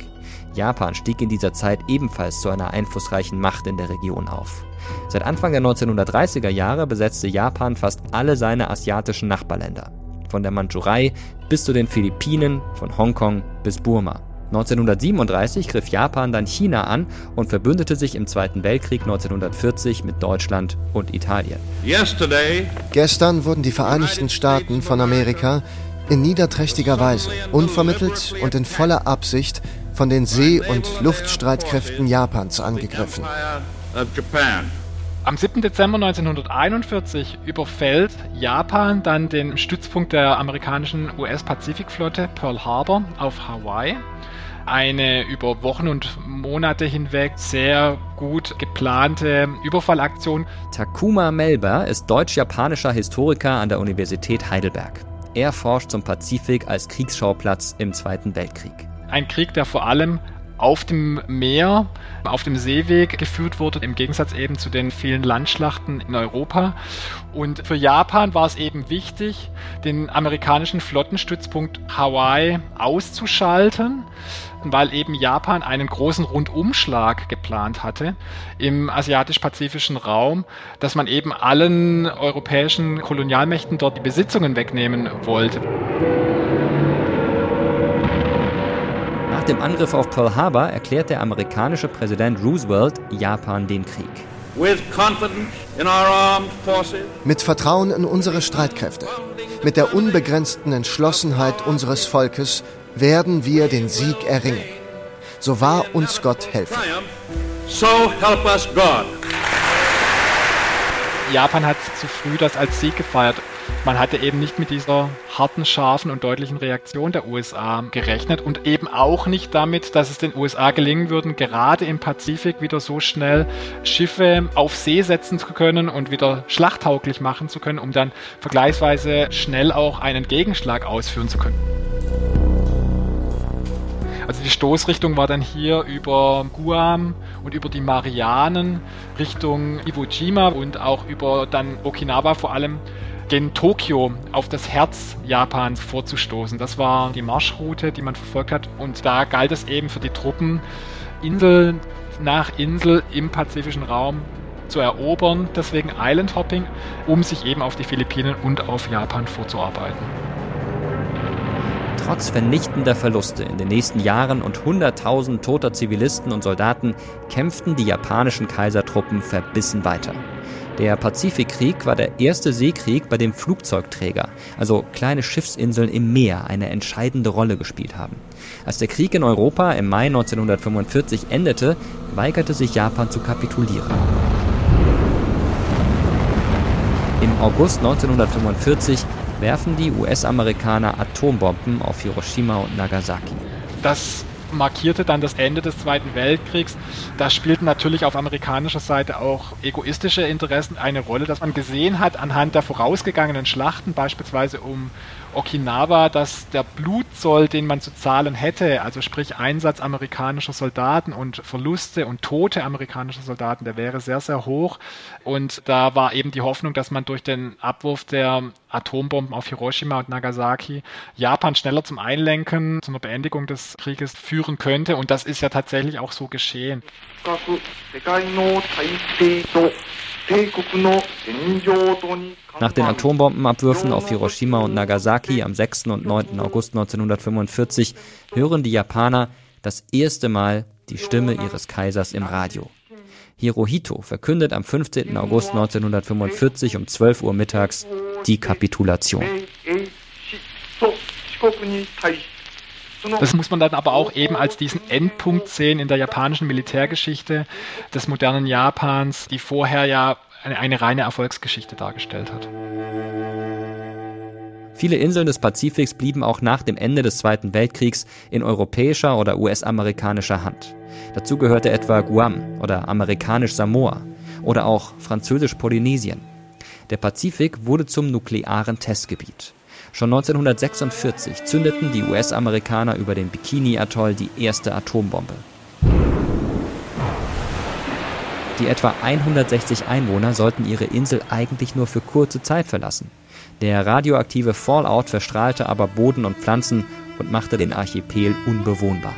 Japan stieg in dieser Zeit ebenfalls zu einer einflussreichen Macht in der Region auf. Seit Anfang der 1930er Jahre besetzte Japan fast alle seine asiatischen Nachbarländer. Von der Mandschurei bis zu den Philippinen, von Hongkong bis Burma. 1937 griff Japan dann China an und verbündete sich im Zweiten Weltkrieg 1940 mit Deutschland und Italien. Gestern wurden die Vereinigten Staaten von Amerika in niederträchtiger Weise, unvermittelt und in voller Absicht von den See- und Luftstreitkräften Japans angegriffen. Am 7. Dezember 1941 überfällt Japan dann den Stützpunkt der amerikanischen US-Pazifikflotte Pearl Harbor auf Hawaii. Eine über Wochen und Monate hinweg sehr gut geplante Überfallaktion. Takuma Melba ist deutsch-japanischer Historiker an der Universität Heidelberg. Er forscht zum Pazifik als Kriegsschauplatz im Zweiten Weltkrieg. Ein Krieg, der vor allem auf dem Meer, auf dem Seeweg geführt wurde, im Gegensatz eben zu den vielen Landschlachten in Europa. Und für Japan war es eben wichtig, den amerikanischen Flottenstützpunkt Hawaii auszuschalten, weil eben Japan einen großen Rundumschlag geplant hatte im asiatisch-pazifischen Raum, dass man eben allen europäischen Kolonialmächten dort die Besitzungen wegnehmen wollte. Nach dem Angriff auf Pearl Harbor erklärt der amerikanische Präsident Roosevelt Japan den Krieg. Mit Vertrauen in unsere Streitkräfte, mit der unbegrenzten Entschlossenheit unseres Volkes werden wir den Sieg erringen. So wahr uns Gott helfe. Japan hat zu früh das als Sieg gefeiert. Man hatte eben nicht mit dieser harten, scharfen und deutlichen Reaktion der USA gerechnet und eben auch nicht damit, dass es den USA gelingen würde, gerade im Pazifik wieder so schnell Schiffe auf See setzen zu können und wieder schlachttauglich machen zu können, um dann vergleichsweise schnell auch einen Gegenschlag ausführen zu können. Also die Stoßrichtung war dann hier über Guam und über die Marianen Richtung Iwo Jima und auch über dann Okinawa vor allem den Tokio auf das Herz Japans vorzustoßen. Das war die Marschroute, die man verfolgt hat. Und da galt es eben für die Truppen, Insel nach Insel im pazifischen Raum zu erobern, deswegen Island Hopping, um sich eben auf die Philippinen und auf Japan vorzuarbeiten. Trotz vernichtender Verluste in den nächsten Jahren und hunderttausend toter Zivilisten und Soldaten kämpften die japanischen Kaisertruppen verbissen weiter. Der Pazifikkrieg war der erste Seekrieg, bei dem Flugzeugträger, also kleine Schiffsinseln im Meer, eine entscheidende Rolle gespielt haben. Als der Krieg in Europa im Mai 1945 endete, weigerte sich Japan zu kapitulieren. Im August 1945 werfen die US-Amerikaner Atombomben auf Hiroshima und Nagasaki. Das markierte dann das Ende des Zweiten Weltkriegs. Da spielten natürlich auf amerikanischer Seite auch egoistische Interessen eine Rolle, dass man gesehen hat anhand der vorausgegangenen Schlachten, beispielsweise um Okinawa, dass der Blutzoll, den man zu zahlen hätte, also sprich Einsatz amerikanischer Soldaten und Verluste und Tote amerikanischer Soldaten, der wäre sehr, sehr hoch. Und da war eben die Hoffnung, dass man durch den Abwurf der Atombomben auf Hiroshima und Nagasaki Japan schneller zum Einlenken, zu einer Beendigung des Krieges führen könnte. Und das ist ja tatsächlich auch so geschehen. Nach den Atombombenabwürfen auf Hiroshima und Nagasaki am 6. und 9. August 1945 hören die Japaner das erste Mal die Stimme ihres Kaisers im Radio. Hirohito verkündet am 15. August 1945 um 12 Uhr mittags die Kapitulation. Das muss man dann aber auch eben als diesen Endpunkt sehen in der japanischen Militärgeschichte des modernen Japans, die vorher ja eine, eine reine Erfolgsgeschichte dargestellt hat. Viele Inseln des Pazifiks blieben auch nach dem Ende des Zweiten Weltkriegs in europäischer oder US-amerikanischer Hand. Dazu gehörte etwa Guam oder amerikanisch Samoa oder auch französisch Polynesien. Der Pazifik wurde zum nuklearen Testgebiet. Schon 1946 zündeten die US-Amerikaner über den Bikini-Atoll die erste Atombombe. Die etwa 160 Einwohner sollten ihre Insel eigentlich nur für kurze Zeit verlassen. Der radioaktive Fallout verstrahlte aber Boden und Pflanzen und machte den Archipel unbewohnbar.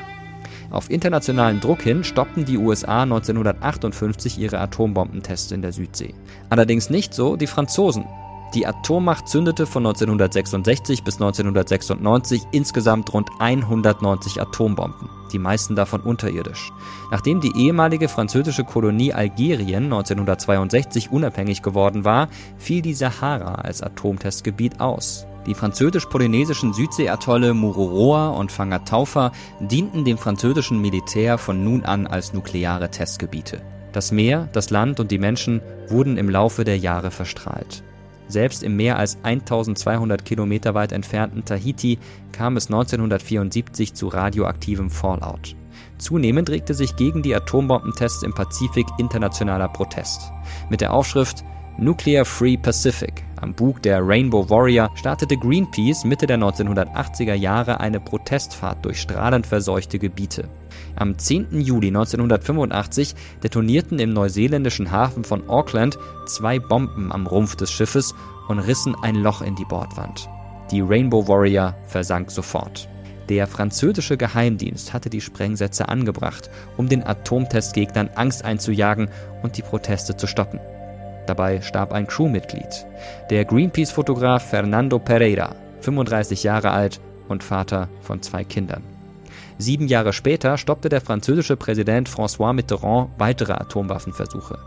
Auf internationalen Druck hin stoppten die USA 1958 ihre Atombombentests in der Südsee. Allerdings nicht so die Franzosen, die Atommacht zündete von 1966 bis 1996 insgesamt rund 190 Atombomben, die meisten davon unterirdisch. Nachdem die ehemalige französische Kolonie Algerien 1962 unabhängig geworden war, fiel die Sahara als Atomtestgebiet aus. Die französisch-polynesischen Südseeatolle Mururoa und Fangataufa dienten dem französischen Militär von nun an als nukleare Testgebiete. Das Meer, das Land und die Menschen wurden im Laufe der Jahre verstrahlt. Selbst im mehr als 1200 Kilometer weit entfernten Tahiti kam es 1974 zu radioaktivem Fallout. Zunehmend regte sich gegen die Atombombentests im Pazifik internationaler Protest. Mit der Aufschrift Nuclear Free Pacific am Bug der Rainbow Warrior startete Greenpeace Mitte der 1980er Jahre eine Protestfahrt durch strahlend verseuchte Gebiete. Am 10. Juli 1985 detonierten im neuseeländischen Hafen von Auckland zwei Bomben am Rumpf des Schiffes und rissen ein Loch in die Bordwand. Die Rainbow Warrior versank sofort. Der französische Geheimdienst hatte die Sprengsätze angebracht, um den Atomtestgegnern Angst einzujagen und die Proteste zu stoppen. Dabei starb ein Crewmitglied, der Greenpeace-Fotograf Fernando Pereira, 35 Jahre alt und Vater von zwei Kindern. Sieben Jahre später stoppte der französische Präsident François Mitterrand weitere Atomwaffenversuche.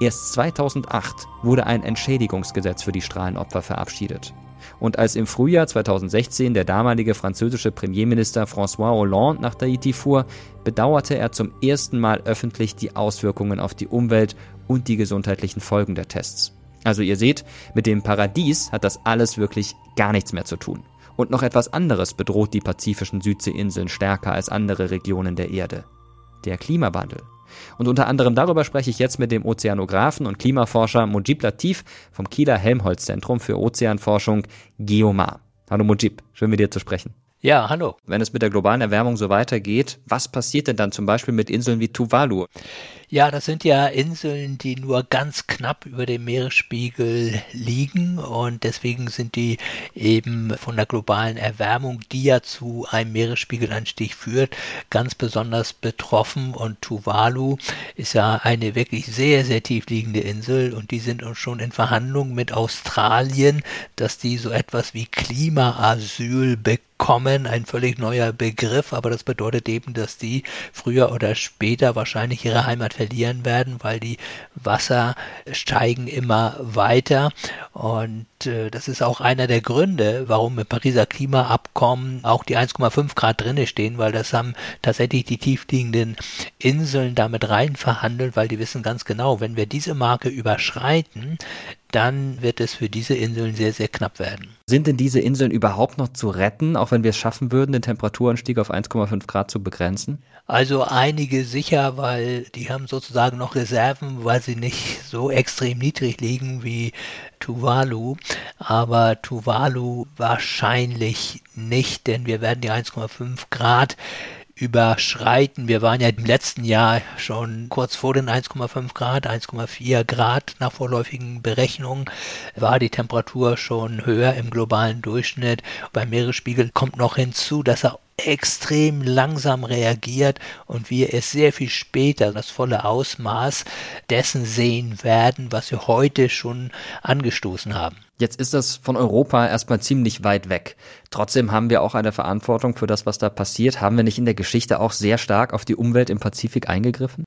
Erst 2008 wurde ein Entschädigungsgesetz für die Strahlenopfer verabschiedet. Und als im Frühjahr 2016 der damalige französische Premierminister François Hollande nach Tahiti fuhr, bedauerte er zum ersten Mal öffentlich die Auswirkungen auf die Umwelt und die gesundheitlichen Folgen der Tests. Also ihr seht, mit dem Paradies hat das alles wirklich gar nichts mehr zu tun. Und noch etwas anderes bedroht die pazifischen Südseeinseln stärker als andere Regionen der Erde. Der Klimawandel. Und unter anderem darüber spreche ich jetzt mit dem Ozeanographen und Klimaforscher Mujib Latif vom Kieler Helmholtz Zentrum für Ozeanforschung Geomar. Hallo Mujib, schön mit dir zu sprechen. Ja, hallo. Wenn es mit der globalen Erwärmung so weitergeht, was passiert denn dann zum Beispiel mit Inseln wie Tuvalu? Ja, das sind ja Inseln, die nur ganz knapp über dem Meeresspiegel liegen und deswegen sind die eben von der globalen Erwärmung, die ja zu einem Meeresspiegelanstieg führt, ganz besonders betroffen und Tuvalu ist ja eine wirklich sehr, sehr tief liegende Insel und die sind uns schon in Verhandlungen mit Australien, dass die so etwas wie Klimaasyl bekommen, ein völlig neuer Begriff, aber das bedeutet eben, dass die früher oder später wahrscheinlich ihre Heimat verlieren werden, weil die Wasser steigen immer weiter. Und äh, das ist auch einer der Gründe, warum im Pariser Klimaabkommen auch die 1,5 Grad drinne stehen, weil das haben tatsächlich die tiefliegenden Inseln damit rein verhandelt, weil die wissen ganz genau, wenn wir diese Marke überschreiten, dann wird es für diese Inseln sehr, sehr knapp werden. Sind denn diese Inseln überhaupt noch zu retten, auch wenn wir es schaffen würden, den Temperaturanstieg auf 1,5 Grad zu begrenzen? Also einige sicher, weil die haben sozusagen noch Reserven, weil sie nicht so extrem niedrig liegen wie Tuvalu. Aber Tuvalu wahrscheinlich nicht, denn wir werden die 1,5 Grad überschreiten. Wir waren ja im letzten Jahr schon kurz vor den 1,5 Grad, 1,4 Grad nach vorläufigen Berechnungen war die Temperatur schon höher im globalen Durchschnitt. Beim Meeresspiegel kommt noch hinzu, dass er extrem langsam reagiert und wir es sehr viel später das volle Ausmaß dessen sehen werden, was wir heute schon angestoßen haben. Jetzt ist das von Europa erstmal ziemlich weit weg. Trotzdem haben wir auch eine Verantwortung für das, was da passiert. Haben wir nicht in der Geschichte auch sehr stark auf die Umwelt im Pazifik eingegriffen?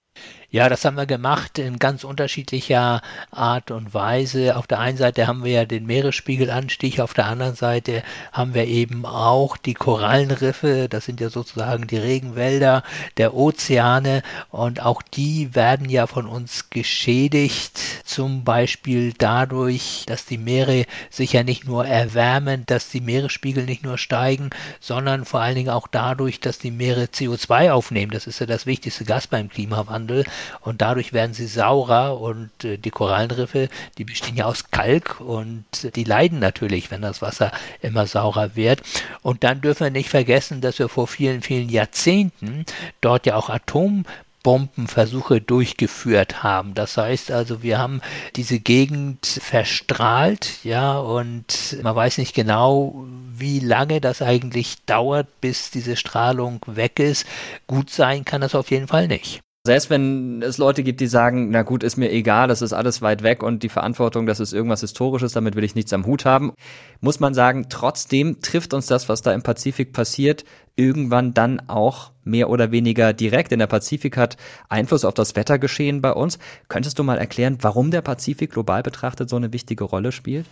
Ja, das haben wir gemacht in ganz unterschiedlicher Art und Weise. Auf der einen Seite haben wir ja den Meeresspiegelanstieg, auf der anderen Seite haben wir eben auch die Korallenriffe, das sind ja sozusagen die Regenwälder der Ozeane und auch die werden ja von uns geschädigt, zum Beispiel dadurch, dass die Meere sich ja nicht nur erwärmen, dass die Meeresspiegel nicht nur steigen, sondern vor allen Dingen auch dadurch, dass die Meere CO2 aufnehmen. Das ist ja das wichtigste Gas beim Klimawandel und dadurch werden sie saurer und äh, die Korallenriffe, die bestehen ja aus Kalk und die leiden natürlich, wenn das Wasser immer saurer wird. Und dann dürfen wir nicht vergessen, dass wir vor vielen, vielen Jahrzehnten dort ja auch Atom Bombenversuche durchgeführt haben. Das heißt also, wir haben diese Gegend verstrahlt, ja, und man weiß nicht genau, wie lange das eigentlich dauert, bis diese Strahlung weg ist. Gut sein kann das auf jeden Fall nicht. Selbst wenn es Leute gibt, die sagen, na gut, ist mir egal, das ist alles weit weg und die Verantwortung, das ist irgendwas Historisches, damit will ich nichts am Hut haben, muss man sagen, trotzdem trifft uns das, was da im Pazifik passiert, irgendwann dann auch mehr oder weniger direkt. Denn der Pazifik hat Einfluss auf das Wettergeschehen bei uns. Könntest du mal erklären, warum der Pazifik global betrachtet so eine wichtige Rolle spielt?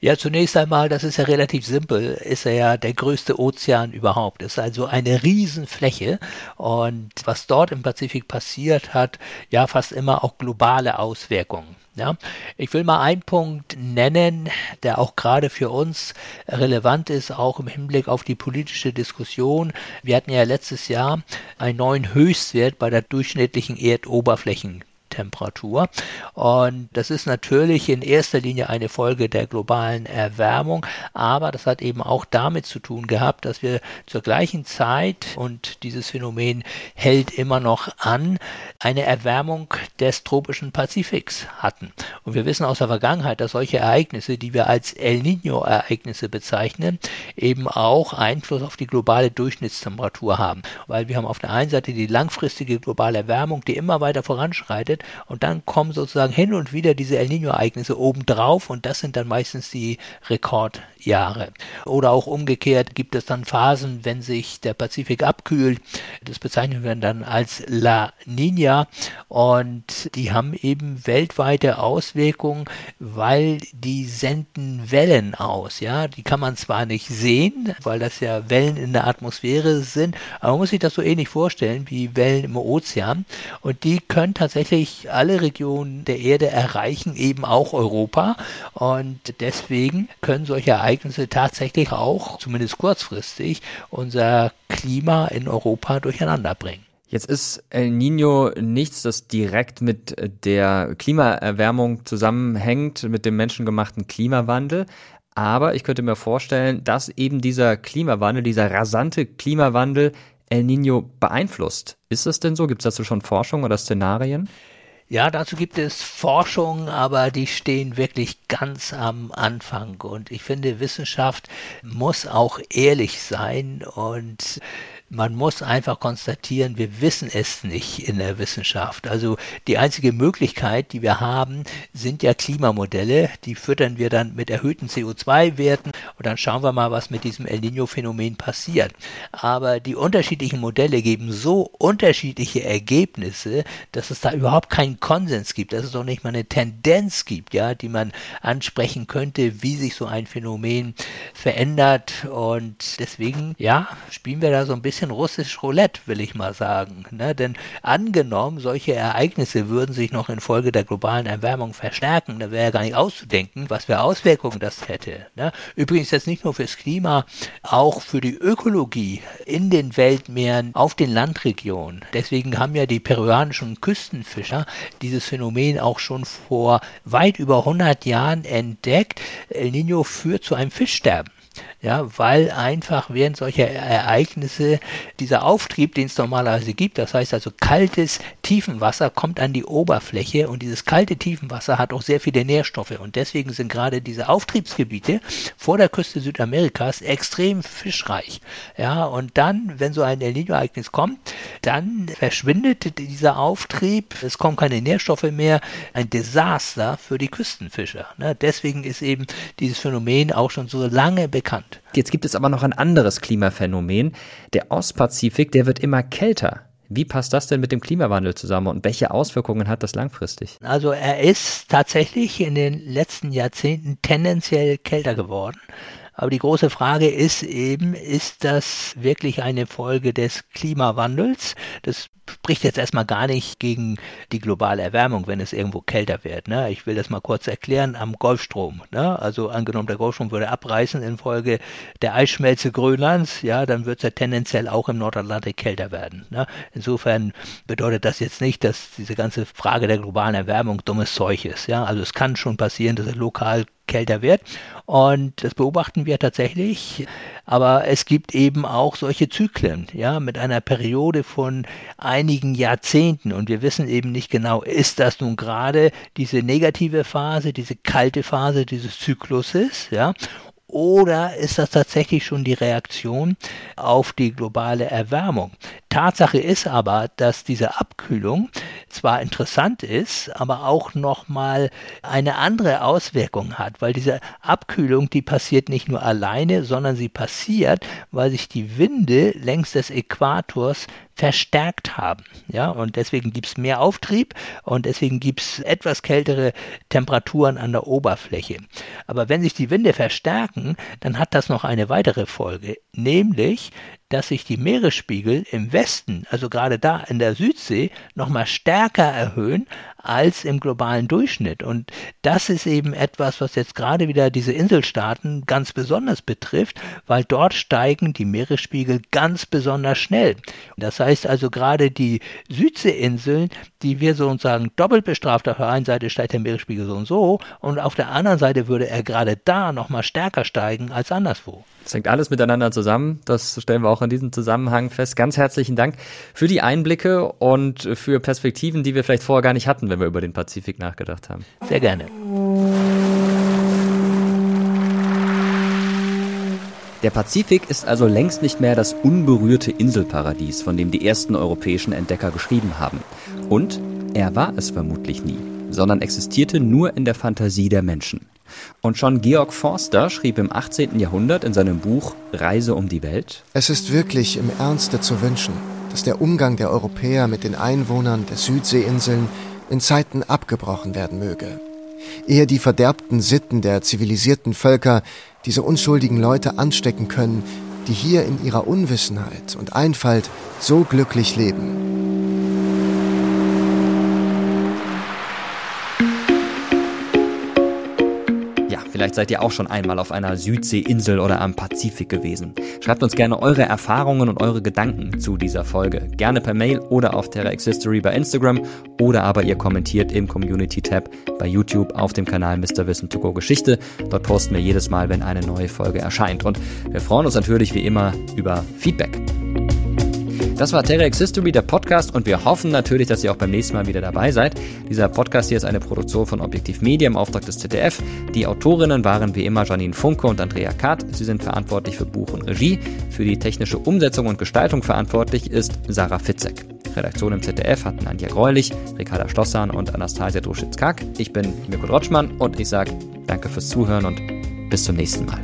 Ja, zunächst einmal, das ist ja relativ simpel, ist er ja der größte Ozean überhaupt. Ist also eine Riesenfläche und was dort im Pazifik passiert, hat ja fast immer auch globale Auswirkungen. Ja, ich will mal einen Punkt nennen, der auch gerade für uns relevant ist, auch im Hinblick auf die politische Diskussion. Wir hatten ja letztes Jahr einen neuen Höchstwert bei der durchschnittlichen Erdoberflächen Temperatur. Und das ist natürlich in erster Linie eine Folge der globalen Erwärmung, aber das hat eben auch damit zu tun gehabt, dass wir zur gleichen Zeit, und dieses Phänomen hält immer noch an, eine Erwärmung des tropischen Pazifiks hatten. Und wir wissen aus der Vergangenheit, dass solche Ereignisse, die wir als El Nino-Ereignisse bezeichnen, eben auch Einfluss auf die globale Durchschnittstemperatur haben. Weil wir haben auf der einen Seite die langfristige globale Erwärmung, die immer weiter voranschreitet, und dann kommen sozusagen hin und wieder diese El Nino-Ereignisse obendrauf und das sind dann meistens die Rekordjahre. Oder auch umgekehrt gibt es dann Phasen, wenn sich der Pazifik abkühlt, das bezeichnen wir dann als La Nina und die haben eben weltweite Auswirkungen, weil die senden Wellen aus, ja, die kann man zwar nicht sehen, weil das ja Wellen in der Atmosphäre sind, aber man muss sich das so ähnlich vorstellen wie Wellen im Ozean. Und die können tatsächlich alle Regionen der Erde erreichen, eben auch Europa. Und deswegen können solche Ereignisse tatsächlich auch, zumindest kurzfristig, unser Klima in Europa durcheinander bringen. Jetzt ist El Nino nichts, das direkt mit der Klimaerwärmung zusammenhängt, mit dem menschengemachten Klimawandel. Aber ich könnte mir vorstellen, dass eben dieser Klimawandel, dieser rasante Klimawandel El Nino beeinflusst. Ist es denn so? Gibt es dazu schon Forschung oder Szenarien? Ja, dazu gibt es Forschung, aber die stehen wirklich ganz am Anfang. Und ich finde, Wissenschaft muss auch ehrlich sein und man muss einfach konstatieren, wir wissen es nicht in der Wissenschaft. Also die einzige Möglichkeit, die wir haben, sind ja Klimamodelle. Die füttern wir dann mit erhöhten CO2-Werten und dann schauen wir mal, was mit diesem El Nino-Phänomen passiert. Aber die unterschiedlichen Modelle geben so unterschiedliche Ergebnisse, dass es da überhaupt keinen Konsens gibt, dass es auch nicht mal eine Tendenz gibt, ja, die man ansprechen könnte, wie sich so ein Phänomen verändert. Und deswegen, ja, spielen wir da so ein bisschen bisschen russisch Roulette, will ich mal sagen. Ne? Denn angenommen, solche Ereignisse würden sich noch infolge der globalen Erwärmung verstärken, da wäre ja gar nicht auszudenken, was für Auswirkungen das hätte. Ne? Übrigens jetzt nicht nur fürs Klima, auch für die Ökologie in den Weltmeeren, auf den Landregionen. Deswegen haben ja die peruanischen Küstenfischer dieses Phänomen auch schon vor weit über 100 Jahren entdeckt. El Nino führt zu einem Fischsterben ja, weil einfach während solcher Ereignisse dieser Auftrieb, den es normalerweise gibt, das heißt also kaltes Tiefenwasser kommt an die Oberfläche und dieses kalte Tiefenwasser hat auch sehr viele Nährstoffe und deswegen sind gerade diese Auftriebsgebiete vor der Küste Südamerikas extrem fischreich. Ja, und dann, wenn so ein El Niño-Ereignis kommt, dann verschwindet dieser Auftrieb, es kommen keine Nährstoffe mehr, ein Desaster für die Küstenfischer. Ne? Deswegen ist eben dieses Phänomen auch schon so lange bekannt. Jetzt gibt es aber noch ein anderes Klimaphänomen. Der Ostpazifik, der wird immer kälter. Wie passt das denn mit dem Klimawandel zusammen und welche Auswirkungen hat das langfristig? Also er ist tatsächlich in den letzten Jahrzehnten tendenziell kälter geworden. Aber die große Frage ist eben, ist das wirklich eine Folge des Klimawandels? Das spricht jetzt erstmal gar nicht gegen die globale Erwärmung, wenn es irgendwo kälter wird. Ne? Ich will das mal kurz erklären am Golfstrom. Ne? Also angenommen, der Golfstrom würde abreißen infolge der Eisschmelze Grönlands, ja, dann wird es ja tendenziell auch im Nordatlantik kälter werden. Ne? Insofern bedeutet das jetzt nicht, dass diese ganze Frage der globalen Erwärmung dummes Zeug ist. Ja? Also es kann schon passieren, dass es lokal kälter wird. Und das beobachten wir tatsächlich. Aber es gibt eben auch solche Zyklen, ja, mit einer Periode von einigen Jahrzehnten. Und wir wissen eben nicht genau, ist das nun gerade diese negative Phase, diese kalte Phase dieses Zykluses, ja, oder ist das tatsächlich schon die Reaktion auf die globale Erwärmung? Tatsache ist aber, dass diese Abkühlung zwar interessant ist, aber auch nochmal eine andere Auswirkung hat, weil diese Abkühlung, die passiert nicht nur alleine, sondern sie passiert, weil sich die Winde längs des Äquators verstärkt haben. Ja, und deswegen gibt es mehr Auftrieb und deswegen gibt es etwas kältere Temperaturen an der Oberfläche. Aber wenn sich die Winde verstärken, dann hat das noch eine weitere Folge, nämlich dass sich die Meeresspiegel im Westen, also gerade da in der Südsee, nochmal stärker erhöhen als im globalen Durchschnitt. Und das ist eben etwas, was jetzt gerade wieder diese Inselstaaten ganz besonders betrifft, weil dort steigen die Meeresspiegel ganz besonders schnell. Das heißt also gerade die Südseeinseln, die wir sozusagen doppelt bestraft, auf der einen Seite steigt der Meeresspiegel so und so und auf der anderen Seite würde er gerade da nochmal stärker steigen als anderswo. Das hängt alles miteinander zusammen. Das stellen wir auch in diesem Zusammenhang fest. Ganz herzlichen Dank für die Einblicke und für Perspektiven, die wir vielleicht vorher gar nicht hatten, wenn wir über den Pazifik nachgedacht haben. Sehr gerne. Der Pazifik ist also längst nicht mehr das unberührte Inselparadies, von dem die ersten europäischen Entdecker geschrieben haben. Und er war es vermutlich nie, sondern existierte nur in der Fantasie der Menschen. Und schon Georg Forster schrieb im 18. Jahrhundert in seinem Buch Reise um die Welt: Es ist wirklich im Ernste zu wünschen, dass der Umgang der Europäer mit den Einwohnern der Südseeinseln in Zeiten abgebrochen werden möge. Ehe die verderbten Sitten der zivilisierten Völker diese unschuldigen Leute anstecken können, die hier in ihrer Unwissenheit und Einfalt so glücklich leben. Vielleicht seid ihr auch schon einmal auf einer Südseeinsel oder am Pazifik gewesen. Schreibt uns gerne eure Erfahrungen und eure Gedanken zu dieser Folge. Gerne per Mail oder auf TerraX History bei Instagram oder aber ihr kommentiert im Community-Tab bei YouTube auf dem Kanal Mr. Wissen to Go Geschichte. Dort posten wir jedes Mal, wenn eine neue Folge erscheint. Und wir freuen uns natürlich wie immer über Feedback. Das war Terrex History, der Podcast, und wir hoffen natürlich, dass ihr auch beim nächsten Mal wieder dabei seid. Dieser Podcast hier ist eine Produktion von Objektiv Media im Auftrag des ZDF. Die Autorinnen waren wie immer Janine Funke und Andrea Kath. Sie sind verantwortlich für Buch und Regie. Für die technische Umsetzung und Gestaltung verantwortlich ist Sarah Fitzek. Redaktion im ZDF hatten Anja Greulich, Ricarda Schlossan und Anastasia Druschitz-Kack. Ich bin Mirko Rotschmann und ich sage danke fürs Zuhören und bis zum nächsten Mal.